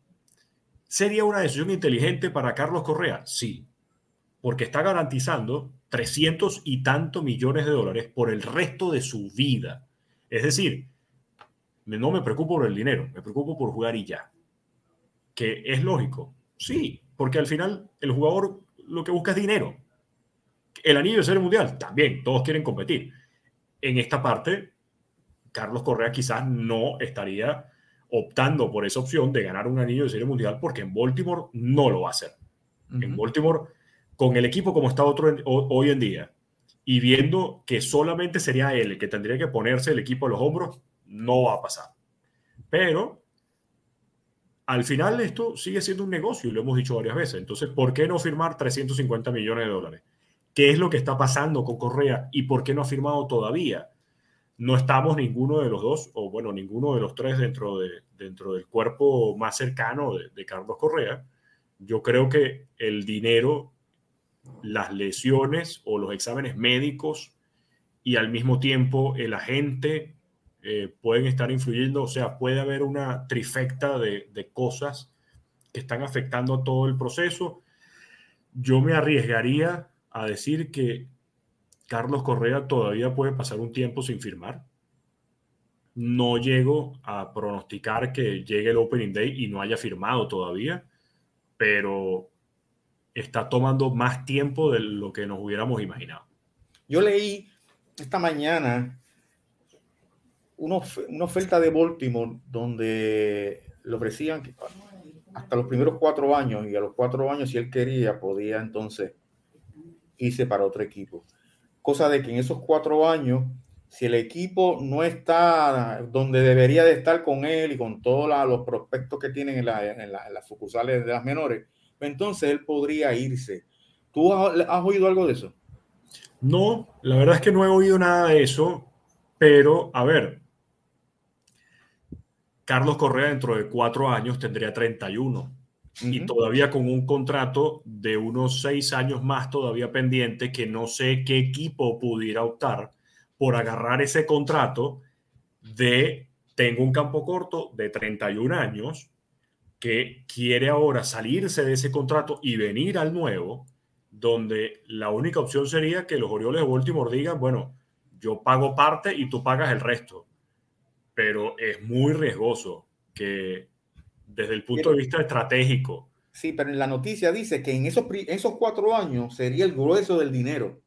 ¿Sería una decisión inteligente para Carlos Correa? Sí, porque está garantizando 300 y tantos millones de dólares por el resto de su vida. Es decir, no me preocupo por el dinero, me preocupo por jugar y ya. Que es lógico, sí, porque al final el jugador lo que busca es dinero. El anillo de serie mundial, también, todos quieren competir. En esta parte, Carlos Correa quizás no estaría optando por esa opción de ganar un anillo de serie mundial porque en Baltimore no lo va a hacer. En Baltimore, con el equipo como está otro hoy en día y viendo que solamente sería él el que tendría que ponerse el equipo a los hombros, no va a pasar. Pero al final esto sigue siendo un negocio y lo hemos dicho varias veces. Entonces, ¿por qué no firmar 350 millones de dólares? ¿Qué es lo que está pasando con Correa y por qué no ha firmado todavía? No estamos ninguno de los dos, o bueno, ninguno de los tres dentro, de, dentro del cuerpo más cercano de, Carlos Correa. Yo creo que el dinero, las lesiones o los exámenes médicos y al mismo tiempo el agente eh, pueden estar influyendo, o sea, puede haber una trifecta de, de cosas que están afectando todo el proceso. Yo me arriesgaría a decir que Carlos Correa todavía puede pasar un tiempo sin firmar. No llego a pronosticar que llegue el Opening Day y no haya firmado todavía, pero está tomando más tiempo de lo que nos hubiéramos imaginado. Yo leí esta mañana una, oferta de Baltimore donde le ofrecían hasta los primeros cuatro años y a los cuatro años si él quería podía entonces irse para otro equipo cosa de que en esos cuatro años, si el equipo no está donde debería de estar con él y con todos los prospectos que tienen en, las sucursales de las menores, pues entonces él podría irse. ¿Tú has oído algo de eso? No, la verdad es que no he oído nada de eso, pero a ver, Carlos Correa dentro de cuatro años tendría 31 y todavía con un contrato de unos seis años más todavía pendiente que no sé qué equipo pudiera optar por agarrar ese contrato de tengo un campo corto de 31 años que quiere ahora salirse de ese contrato y venir al nuevo, donde la única opción sería que los Orioles de Baltimore digan, bueno, yo pago parte y tú pagas el resto. Pero es muy riesgoso que desde el punto de vista estratégico. Sí, pero en la noticia dice que en esos, esos cuatro años sería el grueso del dinero.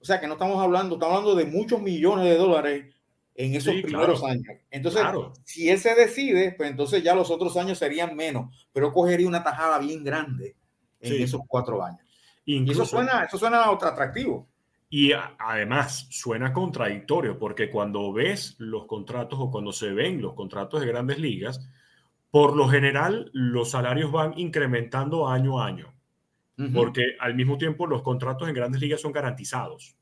O sea que no estamos hablando, estamos hablando de muchos millones de dólares en esos primeros años. Entonces, si él se decide, pues entonces ya los otros años serían menos, pero cogería una tajada bien grande en esos cuatro años. y eso suena, eso suena otro atractivo. Y además suena contradictorio, porque cuando ves los contratos o cuando se ven los contratos de grandes ligas, por lo general los salarios van incrementando año a año, porque al mismo tiempo los contratos en grandes ligas son garantizados.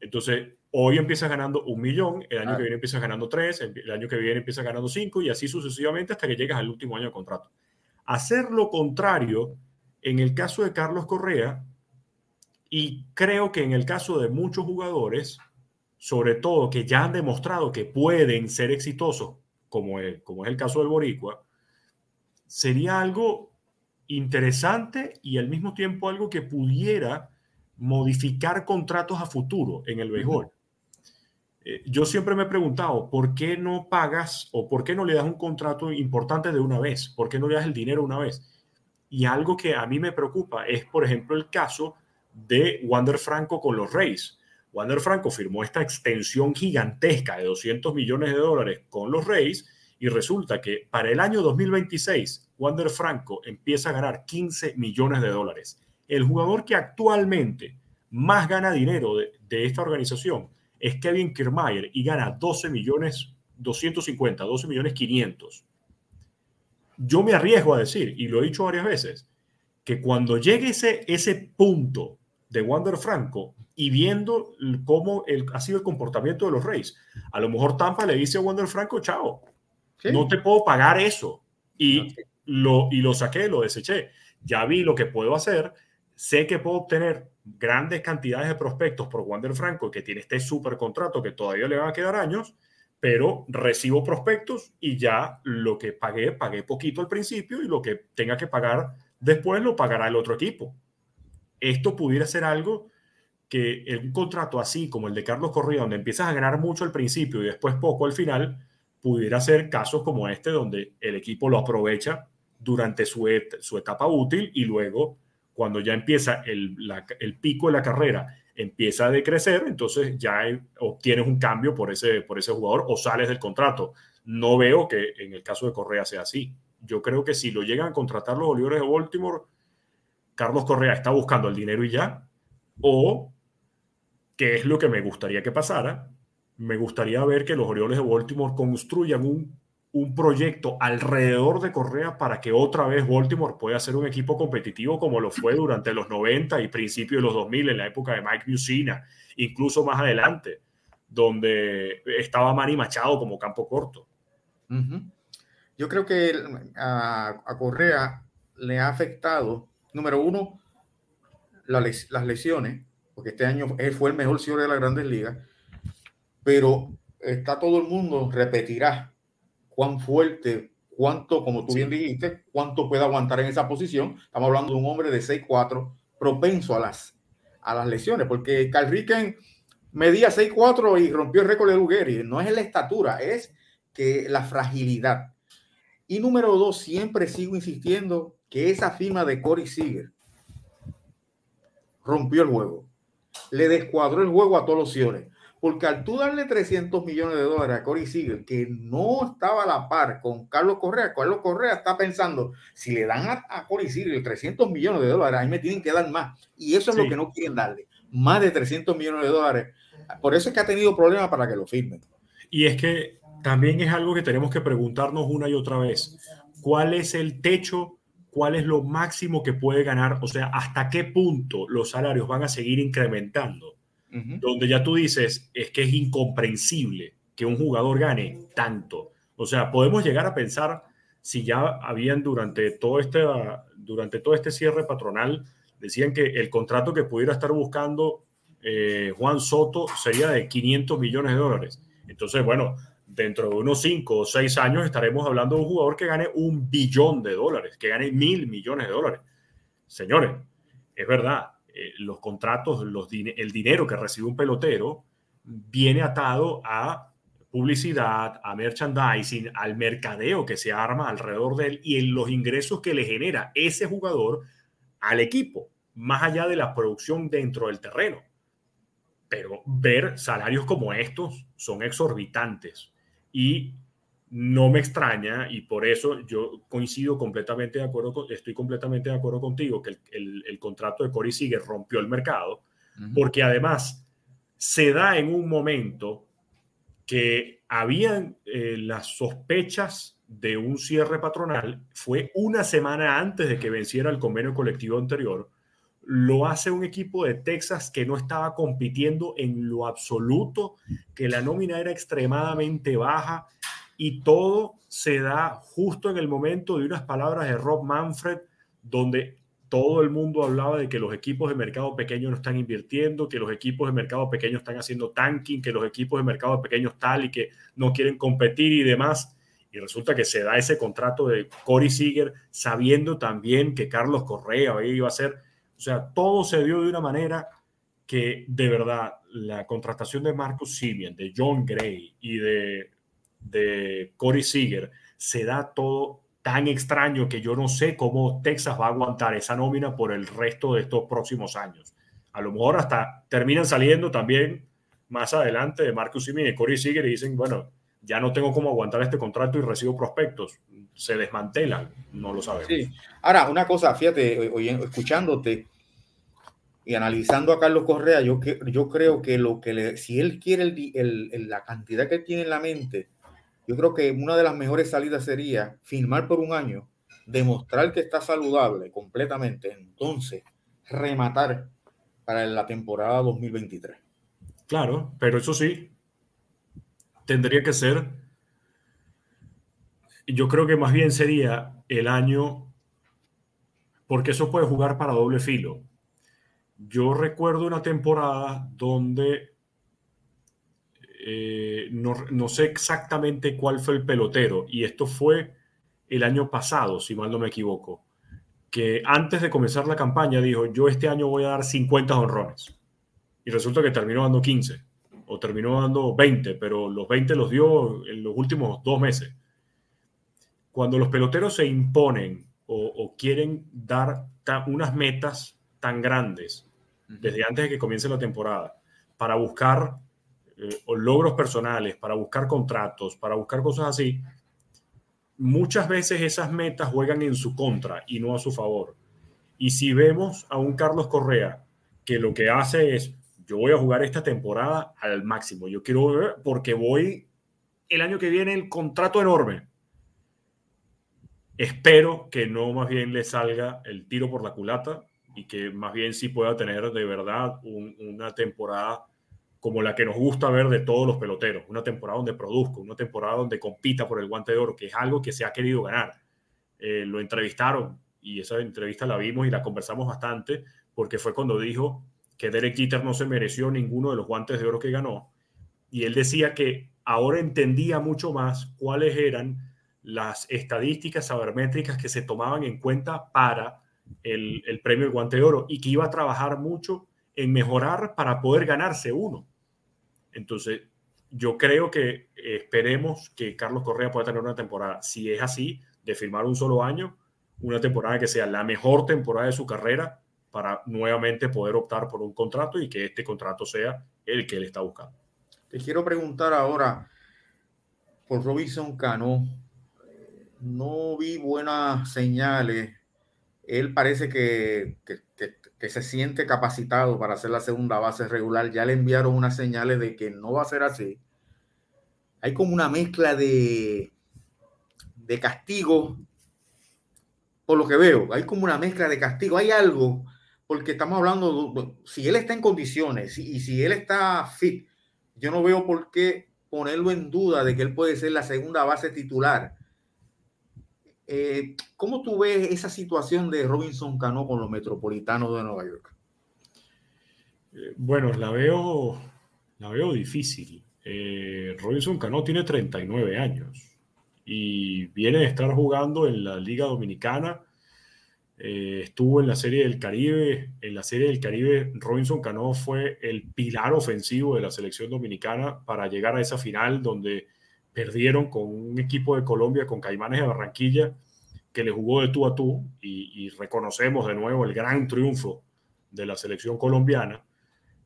Entonces, hoy empiezas ganando un millón, el año que viene empiezas ganando tres, el año que viene empiezas ganando cinco y así sucesivamente hasta que llegas al último año de contrato. Hacer lo contrario en el caso de Carlos Correa y creo que en el caso de muchos jugadores, sobre todo que ya han demostrado que pueden ser exitosos, como como es el caso del Boricua, sería algo interesante y al mismo tiempo algo que pudiera modificar contratos a futuro en el béisbol. Eh, yo siempre me he preguntado, ¿por qué no pagas o por qué no le das un contrato importante de una vez? ¿Por qué no le das el dinero una vez? Y algo que a mí me preocupa es, por ejemplo, el caso de Wander Franco con los Reyes. Wander Franco firmó esta extensión gigantesca de 200 millones de dólares con los Reyes Y resulta que para el año 2026, Wander Franco empieza a ganar 15 millones de dólares. El jugador que actualmente más gana dinero de, esta organización es Kevin Kiermaier y gana 12 millones 250, 12 millones 500. Yo me arriesgo a decir, y lo he dicho varias veces, que cuando llegue ese, ese punto de Wander Franco y viendo cómo el, ha sido el comportamiento de los Reyes, a lo mejor Tampa le dice a Wander Franco, chao, no te puedo pagar eso. Y, lo, y lo saqué, lo deseché. Ya vi lo que puedo hacer, sé que puedo obtener grandes cantidades de prospectos por Wander Franco, que tiene este super contrato que todavía le van a quedar años, pero recibo prospectos y ya lo que pagué, pagué poquito al principio y lo que tenga que pagar después lo pagará el otro equipo. Esto pudiera ser algo que un contrato así como el de Carlos Correa, donde empiezas a ganar mucho al principio y después poco al final, pudiera ser casos como este donde el equipo lo aprovecha durante su, su etapa útil y luego cuando ya empieza el, el pico de la carrera empieza a decrecer, entonces ya obtienes un cambio por ese, por ese jugador o sales del contrato. No veo que en el caso de Correa sea así. Yo creo que si lo llegan a contratar los Orioles de Baltimore, Carlos Correa está buscando el dinero y ya, o qué es lo que me gustaría que pasara, me gustaría ver que los Orioles de Baltimore construyan un un proyecto alrededor de Correa para que otra vez Baltimore pueda ser un equipo competitivo como lo fue durante los 90 y principios de los 2000 en la época de Mike Musina, incluso más adelante, donde estaba Manny Machado como campo corto. Yo creo que a, Correa le ha afectado, número uno, las lesiones, porque este año él fue el mejor cierre de las grandes ligas, pero está todo el mundo, repetirá cuán fuerte, cuánto, como tú bien dijiste, cuánto puede aguantar en esa posición. Estamos hablando de un hombre de 6'4, propenso a las, a las lesiones, porque Carl Ricken medía 6'4 y rompió el récord de Lugeri. No es la estatura, es que la fragilidad. Y número dos, siempre sigo insistiendo que esa firma de Corey Seager rompió el juego. Le descuadró el juego a todos los señores. Porque al tú darle 300 millones de dólares a Corey Seager, que no estaba a la par con Carlos Correa, Carlos Correa está pensando, si le dan a, a Corey Seager 300 millones de dólares, ahí me tienen que dar más. Y eso es lo que no quieren darle, más de 300 millones de dólares. Por eso es que ha tenido problemas para que lo firmen. Y es que también es algo que tenemos que preguntarnos una y otra vez. ¿Cuál es el techo? ¿Cuál es lo máximo que puede ganar? O sea, ¿hasta qué punto los salarios van a seguir incrementando? Donde ya tú dices, es que es incomprensible que un jugador gane tanto. O sea, podemos llegar a pensar si ya habían durante todo este, durante todo este cierre patronal, decían que el contrato que pudiera estar buscando eh, Juan Soto sería de 500 millones de dólares. Entonces, bueno, dentro de unos 5 o 6 años estaremos hablando de un jugador que gane un billón de dólares, que gane mil millones de dólares. Señores, es verdad, eh, los contratos, el dinero que recibe un pelotero viene atado a publicidad, a merchandising, al mercadeo que se arma alrededor de él y en los ingresos que le genera ese jugador al equipo, más allá de la producción dentro del terreno. Pero ver salarios como estos son exorbitantes y no me extraña y por eso yo coincido completamente de acuerdo, estoy completamente de acuerdo contigo que el, contrato de Corey Seager rompió el mercado, porque además se da en un momento que habían eh, las sospechas de un cierre patronal, fue una semana antes de que venciera el convenio colectivo anterior, lo hace un equipo de Texas que no estaba compitiendo en lo absoluto, que la nómina era extremadamente baja, y todo se da justo en el momento de unas palabras de Rob Manfred, donde todo el mundo hablaba de que los equipos de mercado pequeño no están invirtiendo, que los equipos de mercado pequeño están haciendo tanking, que los equipos de mercado pequeño tal y que no quieren competir y demás. Y resulta que se da ese contrato de Corey Seager sabiendo también que Carlos Correa iba a ser. O sea, todo se dio de una manera que de verdad la contratación de Marcus Simeon, de John Gray y de de Corey Seager, se da todo tan extraño que yo no sé cómo Texas va a aguantar esa nómina por el resto de estos próximos años. A lo mejor hasta terminan saliendo también más adelante de Marcus Simeon y Corey Seager y dicen, bueno, ya no tengo cómo aguantar este contrato y recibo prospectos. Se desmantelan, no lo sabemos. Sí. Ahora, una cosa, fíjate, escuchándote y analizando a Carlos Correa, yo, yo creo que lo que le, si él quiere el, la cantidad que tiene en la mente, yo creo que una de las mejores salidas sería firmar por un año, demostrar que está saludable completamente, entonces rematar para la temporada 2023. Claro, pero eso sí, tendría que ser, yo creo que más bien sería el año, porque eso puede jugar para doble filo. Yo recuerdo una temporada donde eh, no, no, sé exactamente cuál fue el pelotero, y esto fue el año pasado, si mal no me equivoco, que antes de comenzar la campaña dijo, yo este año voy a dar 50 honrones, y resulta que terminó dando 15 o terminó dando 20, pero los 20 los dio en los últimos dos meses. Cuando los peloteros se imponen o, quieren dar unas metas tan grandes desde antes de que comience la temporada para buscar eh, logros personales, para buscar contratos, para buscar cosas así, muchas veces esas metas juegan en su contra y no a su favor. Y si vemos a un Carlos Correa que lo que hace es yo voy a jugar esta temporada al máximo. Yo quiero ver porque voy el año que viene el contrato enorme. Espero que no más bien le salga el tiro por la culata y que más bien sí pueda tener de verdad una temporada como la que nos gusta ver de todos los peloteros, una temporada donde produzca, una temporada donde compita por el guante de oro, que es algo que se ha querido ganar. Eh, lo entrevistaron y esa entrevista la vimos y la conversamos bastante porque fue cuando dijo que Derek Jeter no se mereció ninguno de los guantes de oro que ganó. Y él decía que ahora entendía mucho más cuáles eran las estadísticas sabermétricas que se tomaban en cuenta para el, premio del guante de oro y que iba a trabajar mucho en mejorar para poder ganarse uno. Entonces, yo creo que esperemos que Carlos Correa pueda tener una temporada, si es así, de firmar un solo año, una temporada que sea la mejor temporada de su carrera para nuevamente poder optar por un contrato y que este contrato sea el que él está buscando. Te quiero preguntar ahora por Robinson Cano. No vi buenas señales. Él parece que, que, se siente capacitado para hacer la segunda base regular. Ya le enviaron unas señales de que no va a ser así. Hay como una mezcla de, de castigo, por lo que veo. Hay como una mezcla de castigo. Hay algo porque estamos hablando, si él está en condiciones y si él está fit, yo no veo por qué ponerlo en duda de que él puede ser la segunda base titular. Eh, ¿Cómo tú ves esa situación de Robinson Cano con los metropolitanos de Nueva York? Eh, bueno, la veo, la veo difícil. Eh, Robinson Cano tiene 39 años y viene de estar jugando en la Liga Dominicana eh, estuvo en la Serie del Caribe. En la Serie del Caribe, Robinson Cano fue el pilar ofensivo de la selección dominicana para llegar a esa final donde perdieron con un equipo de Colombia, con Caimanes de Barranquilla, que le jugó de tú a tú y, reconocemos de nuevo el gran triunfo de la selección colombiana.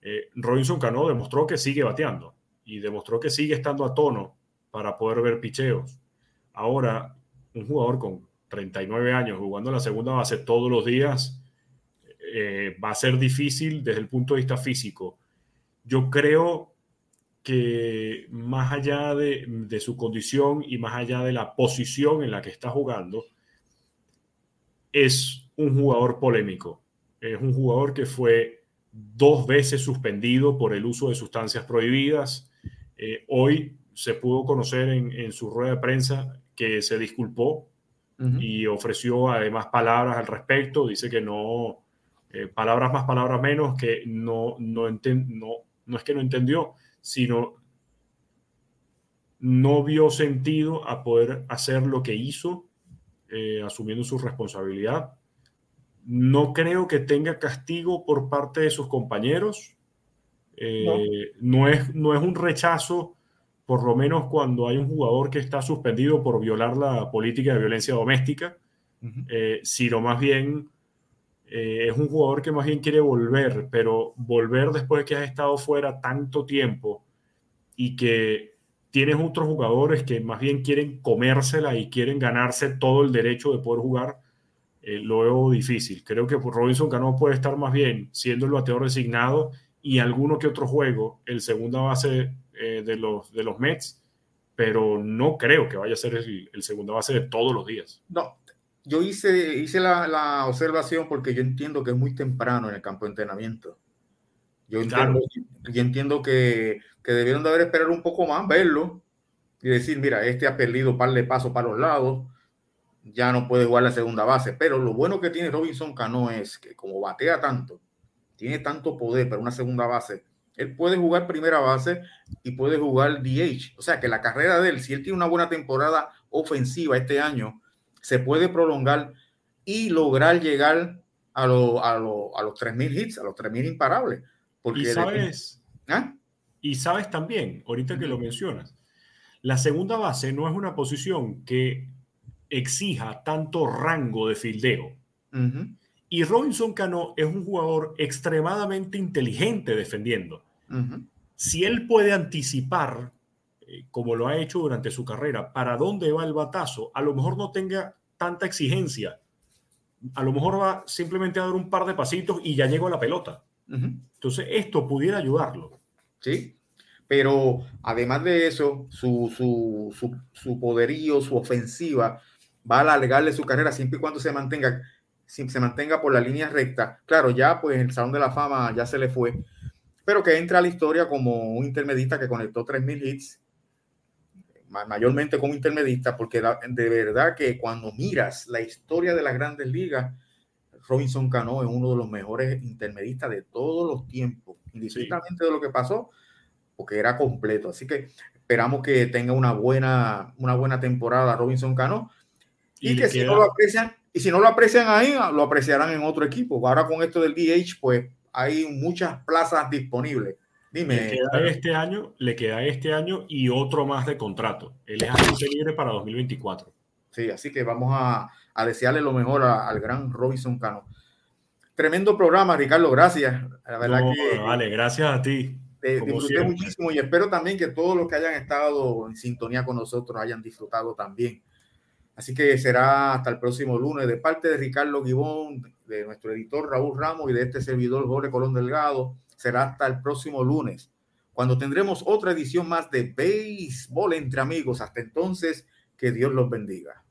Eh, Robinson Cano demostró que sigue bateando y demostró que sigue estando a tono para poder ver picheos. Ahora, un jugador con 39 años jugando la segunda base todos los días, eh, va a ser difícil desde el punto de vista físico. Yo creo que más allá de, de, su condición y más allá de la posición en la que está jugando, es un jugador polémico. Es un jugador que fue dos veces suspendido por el uso de sustancias prohibidas. Eh, hoy se pudo conocer en, en, su rueda de prensa que se disculpó y ofreció además palabras al respecto. Dice que no, eh, palabras más, palabras menos, que no, no, no, no es que no entendió, sino no vio sentido a poder hacer lo que hizo, eh, asumiendo su responsabilidad. No creo que tenga castigo por parte de sus compañeros. Eh, no. es, no es un rechazo por lo menos cuando hay un jugador que está suspendido por violar la política de violencia doméstica, eh, sino más bien eh, es un jugador que más bien quiere volver, pero volver después de que has estado fuera tanto tiempo y que tienes otros jugadores que más bien quieren comérsela y quieren ganarse todo el derecho de poder jugar, eh, lo veo difícil. Creo que Robinson Cano puede estar más bien siendo el bateador designado y alguno que otro juego, el segunda base eh, de, los, de los Mets, pero no creo que vaya a ser el, el segunda base de todos los días. No, yo hice, hice la, la, observación porque yo entiendo que es muy temprano en el campo de entrenamiento. Yo entiendo, yo entiendo que, que, debieron de haber esperado un poco más, verlo y decir, mira, este ha perdido par de pasos para los lados, ya no puede jugar la segunda base. Pero lo bueno que tiene Robinson Cano es que como batea tanto, tiene tanto poder para una segunda base, él puede jugar primera base y puede jugar DH. O sea que la carrera de él, si él tiene una buena temporada ofensiva este año, se puede prolongar y lograr llegar a, lo, a, lo, a los 3.000 hits, a los 3.000 imparables. Porque y sabes, ¿Ah? y sabes también, ahorita que lo mencionas, la segunda base no es una posición que exija tanto rango de fildeo. Y Robinson Cano es un jugador extremadamente inteligente defendiendo. Si él puede anticipar eh, como lo ha hecho durante su carrera, para dónde va el batazo, a lo mejor no tenga tanta exigencia. A lo mejor va simplemente a dar un par de pasitos y ya llegó a la pelota. Entonces, esto pudiera ayudarlo. Sí, pero además de eso, su, su, su, su, poderío, su ofensiva, va a alargarle su carrera siempre y cuando se mantenga, se mantenga por la línea recta. Claro, ya pues el Salón de la Fama ya se le fue, pero que entra a la historia como un intermedista que conectó 3.000 hits mayormente como intermedista, porque de verdad que cuando miras la historia de las grandes ligas, Robinson Cano es uno de los mejores intermedistas de todos los tiempos, indistintamente de lo que pasó, porque era completo. Así que esperamos que tenga una buena, una buena temporada Robinson Cano y, que si no lo aprecian, y si no lo aprecian ahí, lo apreciarán en otro equipo. Ahora con esto del DH, pues hay muchas plazas disponibles. Dime. Le queda este año, le queda este año y otro más de contrato. Él es agente libre para 2024. Sí, así que vamos a, a desearle lo mejor al gran Robinson Cano. Tremendo programa, Ricardo, gracias. La verdad que, vale, gracias a ti. Te, disfruté muchísimo y espero también que todos los que hayan estado en sintonía con nosotros hayan disfrutado también. Así que será hasta el próximo lunes de parte de Ricardo Gibón, de nuestro editor Raúl Ramos y de este servidor Jorge Colón Delgado será hasta el próximo lunes, cuando tendremos otra edición más de Béisbol entre amigos. Hasta entonces, que Dios los bendiga.